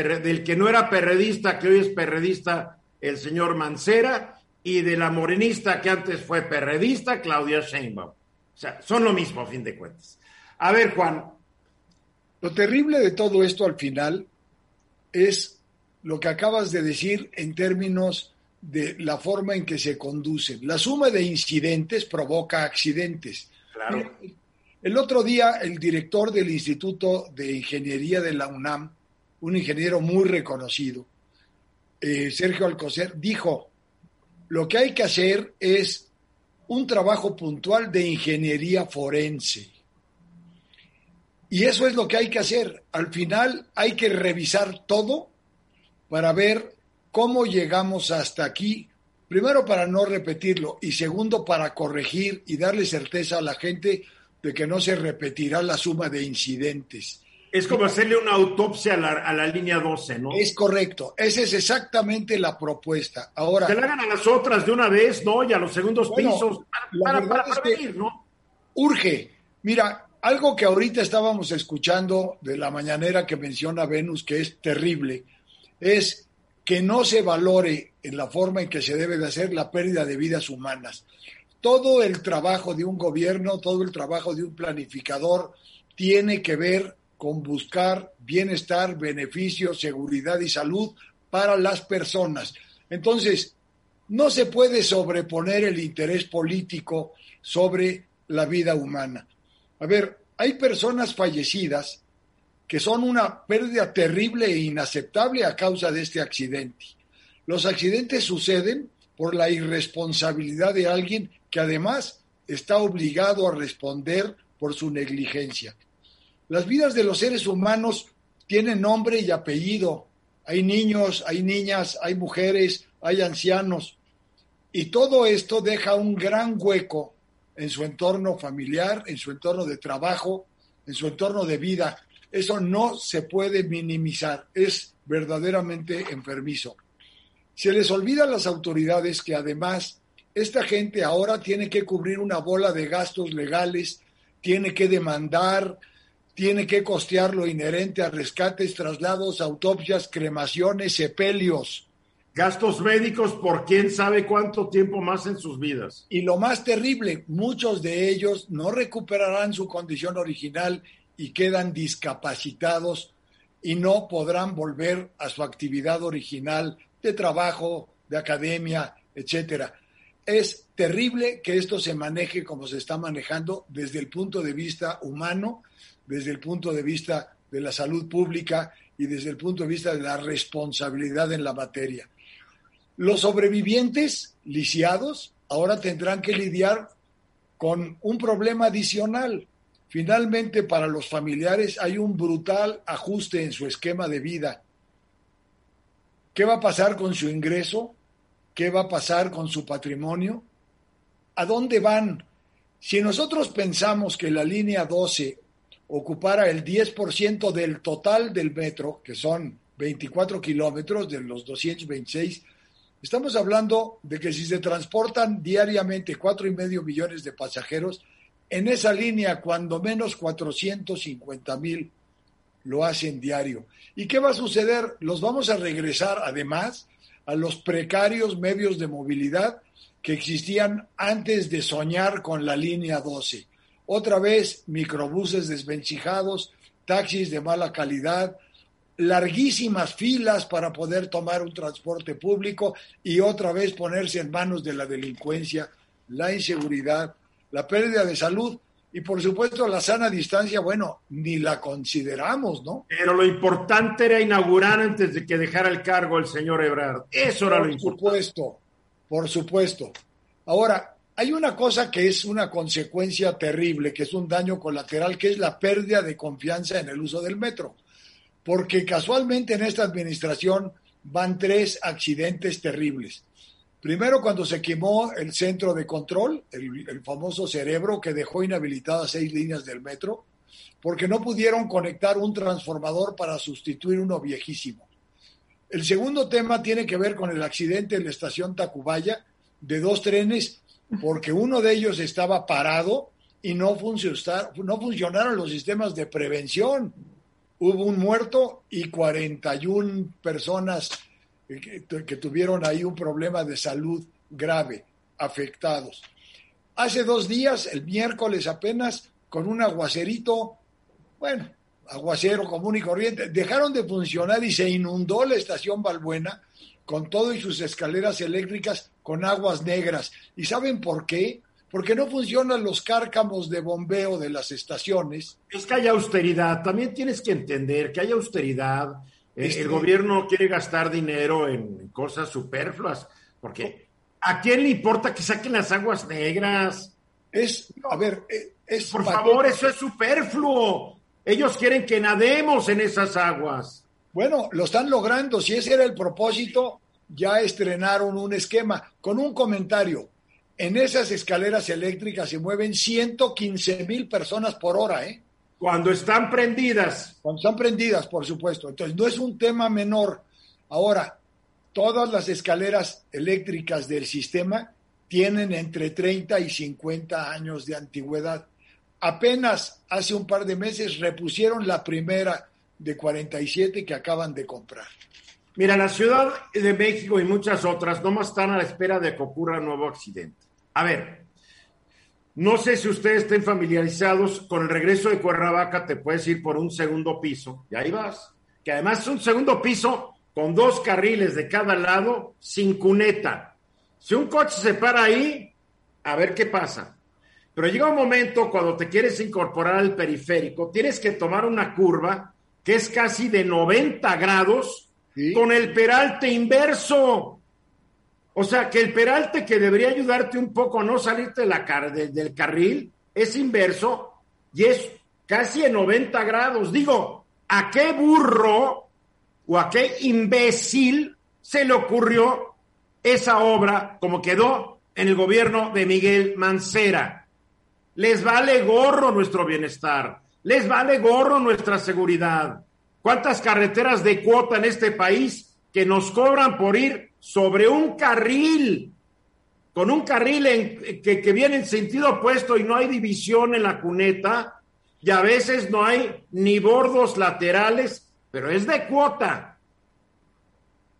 que no era perredista, que hoy es perredista, el señor Mancera, y de la morenista que antes fue perredista, Claudia Sheinbaum. O sea, son lo mismo a fin de cuentas. A ver, Juan. Lo terrible de todo esto al final es lo que acabas de decir en términos de la forma en que se conducen. La suma de incidentes provoca accidentes. Claro. El otro día, el director del Instituto de Ingeniería de la UNAM, un ingeniero muy reconocido, eh, Sergio Alcocer, dijo, lo que hay que hacer es un trabajo puntual de ingeniería forense. Y eso es lo que hay que hacer. Al final hay que revisar todo para ver cómo llegamos hasta aquí. Primero para no repetirlo y segundo para corregir y darle certeza a la gente de que no se repetirá la suma de incidentes. Es como hacerle una autopsia a la, a la, línea 12, ¿no? Es correcto. Esa es exactamente la propuesta. Ahora. Que la hagan a las otras de una vez, ¿no? Y a los segundos bueno, pisos. Para, para, para, para venir, ¿no? Urge. Mira, algo que ahorita estábamos escuchando de la mañanera que menciona Venus, que es terrible, es que no se valore en la forma en que se debe de hacer la pérdida de vidas humanas. Todo el trabajo de un gobierno, todo el trabajo de un planificador tiene que ver con buscar bienestar, beneficio, seguridad y salud para las personas. Entonces, no se puede sobreponer el interés político sobre la vida humana. A ver, hay personas fallecidas que son una pérdida terrible e inaceptable a causa de este accidente. Los accidentes suceden por la irresponsabilidad de alguien que además está obligado a responder por su negligencia. Las vidas de los seres humanos tienen nombre y apellido. Hay niños, hay niñas, hay mujeres, hay ancianos. Y todo esto deja un gran hueco en su entorno familiar, en su entorno de trabajo, en su entorno de vida. Eso no se puede minimizar, es verdaderamente enfermizo. Se les olvida a las autoridades que además esta gente ahora tiene que cubrir una bola de gastos legales, tiene que demandar, tiene que costear lo inherente a rescates, traslados, autopsias, cremaciones, sepelios. Gastos médicos por quién sabe cuánto tiempo más en sus vidas. Y lo más terrible, muchos de ellos no recuperarán su condición original y quedan discapacitados y no podrán volver a su actividad original de trabajo, de academia, etcétera. Es terrible que esto se maneje como se está manejando desde el punto de vista humano, desde el punto de vista de la salud pública y desde el punto de vista de la responsabilidad en la materia. Los sobrevivientes lisiados ahora tendrán que lidiar con un problema adicional. Finalmente, para los familiares hay un brutal ajuste en su esquema de vida. ¿Qué va a pasar con su ingreso? ¿Qué va a pasar con su patrimonio? ¿A dónde van? Si nosotros pensamos que la línea 12 ocupara el 10% del total del metro, que son 24 kilómetros de los 226, estamos hablando de que si se transportan diariamente cuatro y medio millones de pasajeros, en esa línea cuando menos 450 mil lo hacen diario. ¿Y qué va a suceder? Los vamos a regresar además a los precarios medios de movilidad que existían antes de soñar con la línea 12. Otra vez, microbuses desvencijados, taxis de mala calidad, larguísimas filas para poder tomar un transporte público y otra vez ponerse en manos de la delincuencia, la inseguridad, la pérdida de salud y por supuesto la sana distancia, bueno, ni la consideramos, ¿no? Pero lo importante era inaugurar antes de que dejara el cargo el señor Ebrard. Eso era lo importante. Por supuesto, por supuesto. Ahora, hay una cosa que es una consecuencia terrible, que es un daño colateral, que es la pérdida de confianza en el uso del metro porque casualmente en esta administración van tres accidentes terribles. Primero, cuando se quemó el centro de control, el, famoso cerebro que dejó inhabilitadas seis líneas del metro, porque no pudieron conectar un transformador para sustituir uno viejísimo. El segundo tema tiene que ver con el accidente en la estación Tacubaya de dos trenes, porque uno de ellos estaba parado y no, funcionaron los sistemas de prevención hubo un muerto y 41 personas que, que, tuvieron ahí un problema de salud grave, afectados. Hace dos días, el miércoles apenas, con un aguacerito, bueno, aguacero común y corriente, dejaron de funcionar y se inundó la estación Balbuena con todo y sus escaleras eléctricas con aguas negras. ¿Y saben por qué? porque no funcionan los cárcamos de bombeo de las estaciones. Es que hay austeridad, también tienes que entender que hay austeridad. Este el gobierno quiere gastar dinero en cosas superfluas, porque ¿a quién le importa que saquen las aguas negras? Es, a ver, eh, es... Por favor, eso es superfluo. Ellos quieren que nademos en esas aguas. Bueno, lo están logrando. Si ese era el propósito, ya estrenaron un esquema con un comentario en esas escaleras eléctricas se mueven 115 mil personas por hora, ¿eh? Cuando están prendidas. Cuando están prendidas, por supuesto. Entonces, no es un tema menor. Ahora, todas las escaleras eléctricas del sistema tienen entre 30 y 50 años de antigüedad. Apenas hace un par de meses repusieron la primera de 47 que acaban de comprar. Mira, la Ciudad de México y muchas otras no más están a la espera de que ocurra un nuevo accidente. A ver, no sé si ustedes estén familiarizados con el regreso de Cuernavaca, te puedes ir por un segundo piso, y ahí vas, que además es un segundo piso con dos carriles de cada lado, sin cuneta. Si un coche se para ahí, a ver qué pasa. Pero llega un momento cuando te quieres incorporar al periférico, tienes que tomar una curva que es casi de 90 grados con el peralte inverso. O sea, que el peralte que debería ayudarte un poco a no salirte de la del carril es inverso y es casi en 90 grados. Digo, ¿a qué burro o a qué imbécil se le ocurrió esa obra como quedó en el gobierno de Miguel Mancera? Les vale gorro nuestro bienestar, les vale gorro nuestra seguridad. ¿Cuántas carreteras de cuota en este país que nos cobran por ir sobre un carril, con un carril en, que, que viene en sentido opuesto y no hay división en la cuneta, y a veces no hay ni bordos laterales, pero es de cuota.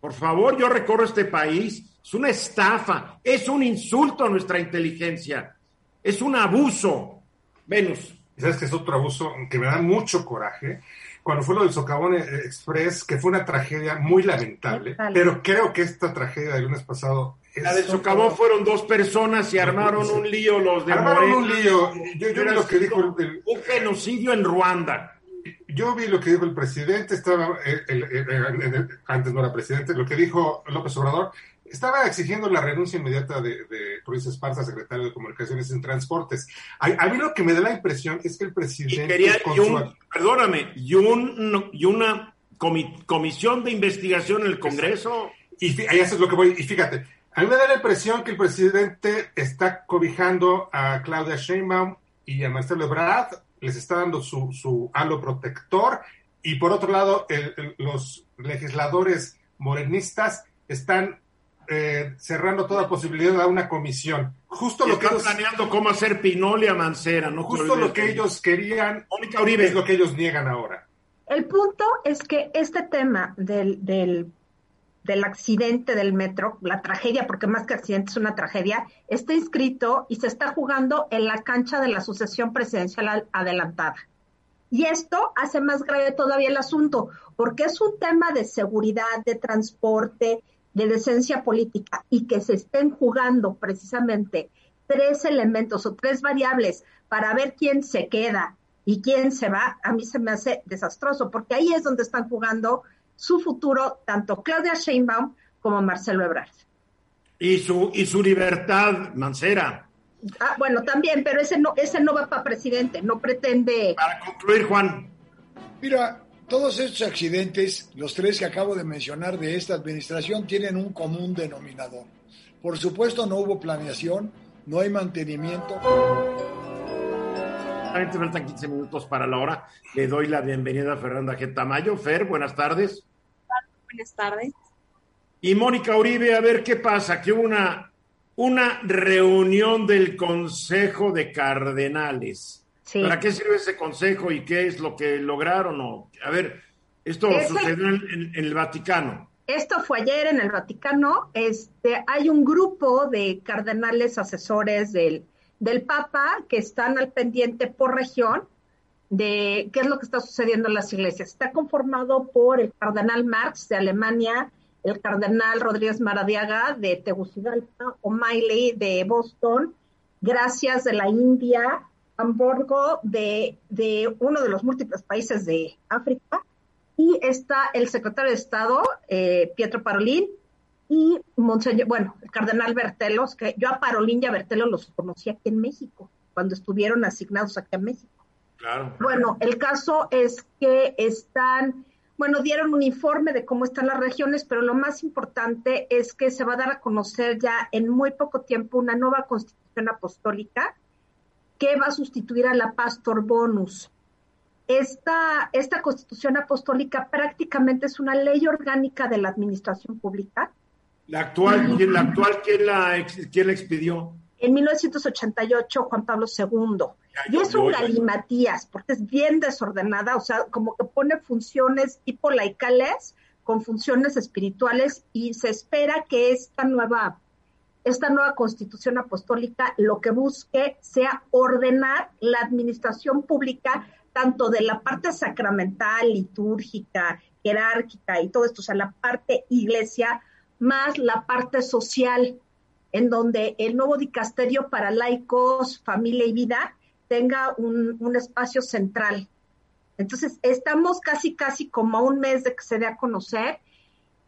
Por favor, yo recorro este país, es una estafa, es un insulto a nuestra inteligencia, es un abuso. Venus. ¿Sabes que es otro abuso que me da mucho coraje? Cuando fue lo del Socavón Express, que fue una tragedia muy lamentable, pero creo que esta tragedia del lunes pasado... la del Socavón fueron dos personas y armaron un lío los de Armaron un lío. Yo, vi lo que dijo... El, un genocidio en Ruanda. Yo vi lo que dijo el presidente, estaba, antes no era presidente, lo que dijo López Obrador, estaba exigiendo la renuncia inmediata de, de Ruiz Esparza, secretario de Comunicaciones y Transportes. A, mí lo que me da la impresión es que el presidente... quería, Perdóname, y, un, y una comisión de investigación en el Congreso. Y ahí es lo que voy, y fíjate, a mí me da la impresión que el presidente está cobijando a Claudia Sheinbaum y a Marcelo Ebrard, les está dando su, su halo protector, y por otro lado, los legisladores morenistas están eh, cerrando toda posibilidad a una comisión. Justo lo que están planeando cómo hacer Pinolia Mancera, ¿no? Justo lo que ellos querían, Mónica Uribe. es lo que ellos niegan ahora. El punto es que este tema del, del, del accidente del metro, la tragedia, porque más que accidente es una tragedia, está inscrito y se está jugando en la cancha de la sucesión presidencial adelantada. Y esto hace más grave todavía el asunto, porque es un tema de seguridad, de transporte, de decencia política, y que se estén jugando precisamente tres elementos o tres variables para ver quién se queda y quién se va, a mí se me hace desastroso, porque ahí es donde están jugando su futuro tanto Claudia Sheinbaum como Marcelo Ebrard. Y su, y su libertad, Mancera. Ah, bueno, también, pero ese no, ese no va para presidente, no pretende. Para concluir, Juan. Mira, todos estos accidentes, los tres que acabo de mencionar de esta administración, tienen un común denominador. Por supuesto, no hubo planeación, no hay mantenimiento. Faltan 15 minutos para la hora. Le doy la bienvenida a Fernanda G. Tamayo. Fer, buenas tardes. Buenas tardes. Y Mónica Uribe, a ver qué pasa, que hubo una, una reunión del Consejo de Cardenales. ¿Para qué sirve ese consejo y qué es lo que lograron? O, a ver, esto sucedió en, el Vaticano. Esto fue ayer en el Vaticano. Este, hay un grupo de cardenales asesores del, del Papa que están al pendiente por región de qué es lo que está sucediendo en las iglesias. Está conformado por el cardenal Marx de Alemania, el cardenal Rodríguez Maradiaga de Tegucigalpa, O'Malley de Boston, Gracias de la India, Hamburgo de, de uno de los múltiples países de África, y está el secretario de Estado, eh, Pietro Parolín, y Monseñor, bueno, el cardenal Bertelos, que yo a Parolín y a Bertelos los conocí aquí en México, cuando estuvieron asignados aquí en México. Claro. Bueno, el caso es que están, bueno, dieron un informe de cómo están las regiones, pero lo más importante es que se va a dar a conocer ya en muy poco tiempo una nueva constitución apostólica que va a sustituir a la Pastor Bonus. Esta, esta constitución apostólica prácticamente es una ley orgánica de la administración pública. La actual, la actual ¿quién la, quién la expidió? En 1988, Juan Pablo II y es un galimatías, porque es bien desordenada, o sea, como que pone funciones tipo laicales con funciones espirituales y se espera que esta nueva, esta nueva constitución apostólica lo que busque sea ordenar la administración pública tanto de la parte sacramental, litúrgica, jerárquica y todo esto, o sea, la parte iglesia, más la parte social, en donde el nuevo dicasterio para laicos, familia y vida tenga un, espacio central. Entonces, estamos casi, casi como a un mes de que se dé a conocer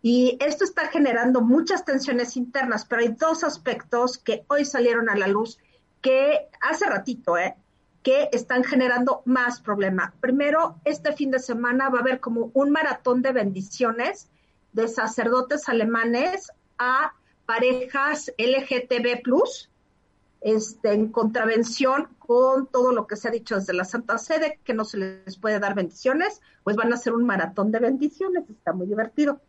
y esto está generando muchas tensiones internas, pero hay dos aspectos que hoy salieron a la luz que hace ratito, ¿eh? que están generando más problema. Primero, este fin de semana va a haber como un maratón de bendiciones de sacerdotes alemanes a parejas LGTB+, este, en contravención con todo lo que se ha dicho desde la Santa Sede, que no se les puede dar bendiciones, pues van a hacer un maratón de bendiciones, está muy divertido.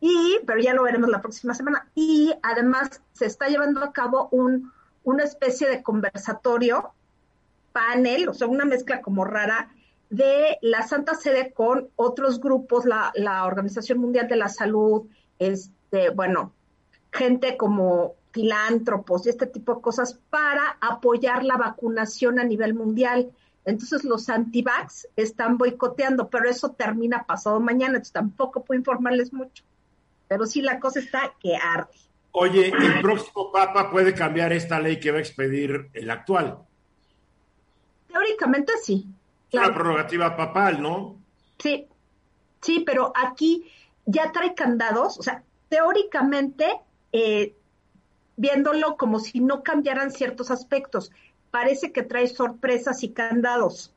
Y, pero ya lo veremos la próxima semana. Y además se está llevando a cabo un, una especie de conversatorio, panel, o sea, una mezcla como rara de la Santa Sede con otros grupos, la, la Organización Mundial de la Salud, este, bueno, gente como filántropos y este tipo de cosas para apoyar la vacunación a nivel mundial. Entonces los antivax están boicoteando, pero eso termina pasado mañana, entonces tampoco puedo informarles mucho. Pero sí la cosa está que arde. Oye, el próximo Papa puede cambiar esta ley que va a expedir el actual. Teóricamente sí. Claro. Una prerrogativa papal, ¿no? Sí, sí, pero aquí ya trae candados, o sea, teóricamente eh, viéndolo como si no cambiaran ciertos aspectos. Parece que trae sorpresas y candados.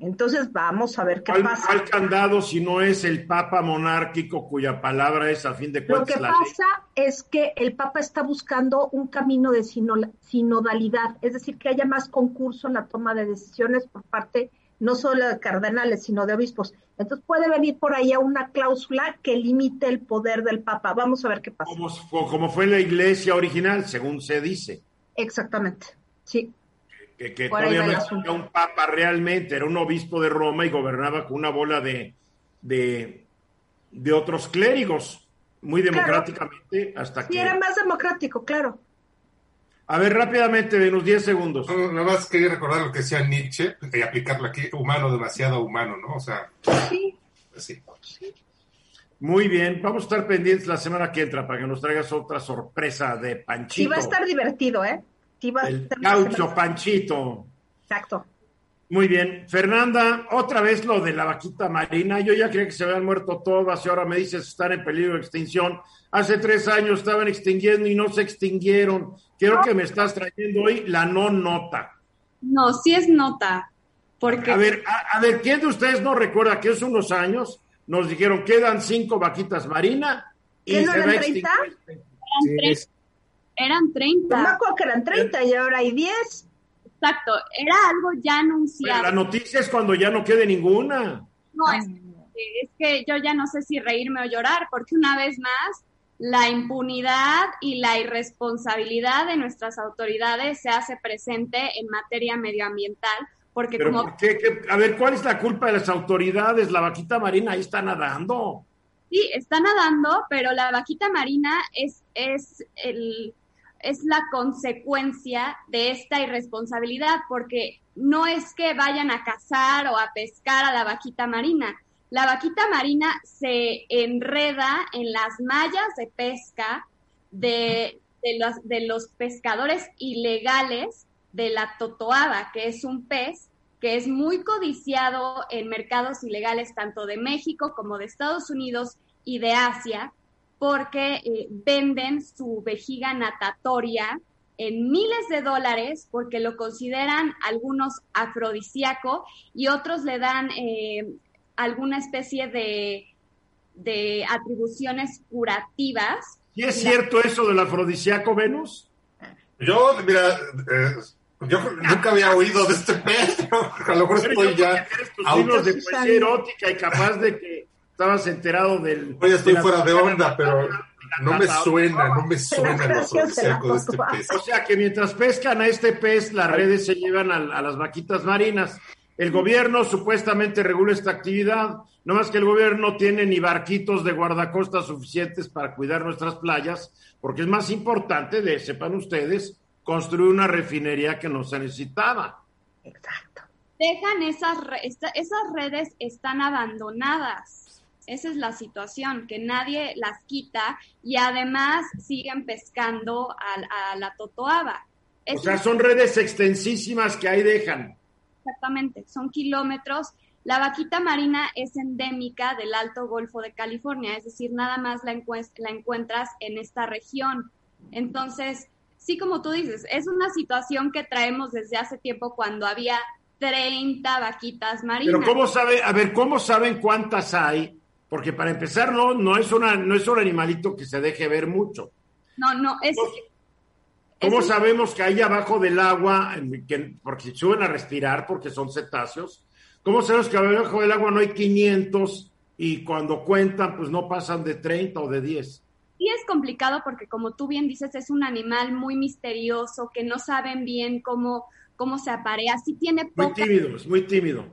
Entonces vamos a ver qué pasa. ¿Cuál candado si no es el Papa monárquico cuya palabra es a fin de cuentas Lo que pasa es que el Papa está buscando un camino de sinodalidad, es decir, que haya más concurso en la toma de decisiones por parte no solo de cardenales, sino de obispos. Entonces puede venir por ahí una cláusula que limite el poder del Papa. Vamos a ver qué pasa. Como, fue la iglesia original, según se dice. Exactamente, sí. Que, que todavía no era un Papa realmente, era un obispo de Roma y gobernaba con una bola de, de, de otros clérigos. muy democráticamente hasta Sí, que... era más democrático, claro. A ver, rápidamente, de unos 10 segundos. No, Nada más quería recordar lo que decía Nietzsche y aplicarlo aquí, humano, demasiado humano, ¿no? O sea, Sí. sí. Muy bien, vamos a estar pendientes la semana que entra para que nos traigas otra sorpresa de Panchito. va a estar divertido, ¿eh? Sí, va a El gaucho Panchito. Exacto. Muy bien. Fernanda, otra vez lo de la vaquita marina. Yo ya creía que se habían muerto todas y ahora me dices están en peligro de extinción. Hace tres años estaban extinguiendo y no se extinguieron. Quiero que me estás trayendo hoy la no nota. No, sí es nota. Porque A ver, a, a ver, ¿quién de ustedes no recuerda que hace unos años nos dijeron quedan cinco vaquitas marina y ¿Que no se eran va a 30? extinguir? Eran, tre- eran Yo me 30. acuerdo que eran 30 y ahora hay 10. Exacto. Era algo ya Pero anunciado. la noticia es cuando ya no quede ninguna. No, es, es que yo ya no sé si reírme o llorar, porque una vez más, la impunidad y la irresponsabilidad de nuestras autoridades se hace presente en materia medioambiental, porque Pero como ¿por qué? ¿Qué? A ver, ¿cuál es la culpa de las autoridades? La vaquita marina ahí está nadando. sí, está nadando, pero la vaquita marina es, es, el, es la consecuencia de esta irresponsabilidad, porque no es que vayan a cazar o a pescar a la vaquita marina. La vaquita marina se enreda en las mallas de pesca de, de, los, de los pescadores ilegales de la totoaba, que es un pez que es muy codiciado en mercados ilegales tanto de México como de Estados Unidos y de Asia, porque eh, venden su vejiga natatoria en miles de dólares porque lo consideran algunos afrodisíaco y otros le dan eh, alguna especie de, de atribuciones curativas. ¿Y es cierto eso del afrodisíaco Venus? Yo, mira, eh, yo nunca había oído de este pez, a lo mejor estoy ya. tienes tus libros de Sí, poesía erótica y capaz de que estabas enterado del... Hoy estoy fuera de onda, pero no me suena, no me suena la afrodisíaco de este pez. O sea que mientras pescan a este pez, las redes se llevan a, a las vaquitas marinas. El gobierno supuestamente regula esta actividad, no más que el gobierno tiene ni barquitos de guardacostas suficientes para cuidar nuestras playas, porque es más importante, de, sepan ustedes, construir una refinería que no se necesitaba. Exacto. Dejan esas, re- esta- esas redes están abandonadas. Esa es la situación, que nadie las quita y además siguen pescando a, a la totoaba. O Es sea, son redes extensísimas que ahí dejan. Exactamente, son kilómetros. La vaquita marina es endémica del Alto Golfo de California, es decir, nada más la, la encuentras en esta región. Entonces, sí, como tú dices, es una situación que traemos desde hace tiempo cuando había 30 vaquitas marinas. Pero ¿cómo sabe? A ver, ¿cómo saben cuántas hay? Porque para empezar, no, no es una, no es un animalito que se deje ver mucho. No, no, es... ¿Cómo es sabemos que ahí abajo del agua, que- porque suben a respirar, porque son cetáceos, ¿cómo sabemos que abajo del agua no hay 500 y cuando cuentan, pues no pasan de 30 o de 10? Sí es complicado porque como tú bien dices, es un animal muy misterioso, que no saben bien cómo, cómo se aparea. Sí tiene Muy poca tímido, es muy tímido.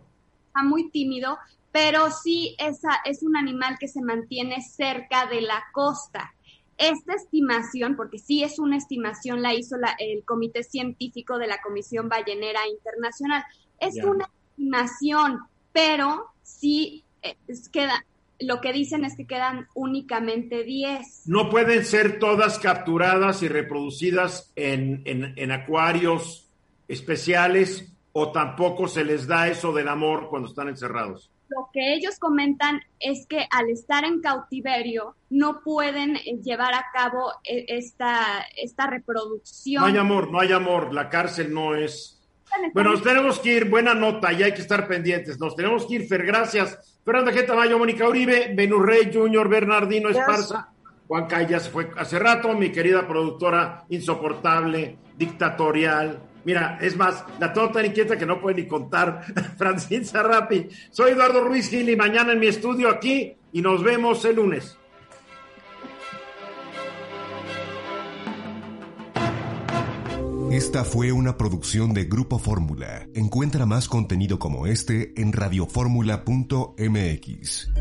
está muy tímido, pero sí esa, es un animal que se mantiene cerca de la costa. Esta estimación, porque sí es una estimación, la hizo la- el Comité Científico de la Comisión Ballenera Internacional. Es una estimación, pero sí eh, es- queda, lo que dicen es que quedan únicamente 10. No pueden ser todas capturadas y reproducidas en, en- en acuarios especiales o tampoco se les da eso del amor cuando están encerrados. Lo que ellos comentan es que al estar en cautiverio no pueden eh, llevar a cabo eh, esta, esta reproducción. No hay amor, no hay amor, la cárcel no es... Bueno, nos tenemos que ir, buena nota, y hay que estar pendientes. Nos tenemos que ir, Fer, gracias. Fernanda G. Tamayo, Mónica Uribe, Benurrey Junior, Bernardino. Esparza, Juan Calla se fue hace rato, mi querida productora insoportable, dictatorial. Mira, es más, la tengo tan inquieta que no puede ni contar. Francine Sarrapi. Soy Eduardo Ruiz Gil y mañana en mi estudio aquí y nos vemos el lunes. Esta fue una producción de Grupo Fórmula. Encuentra más contenido como este en radioformula.mx.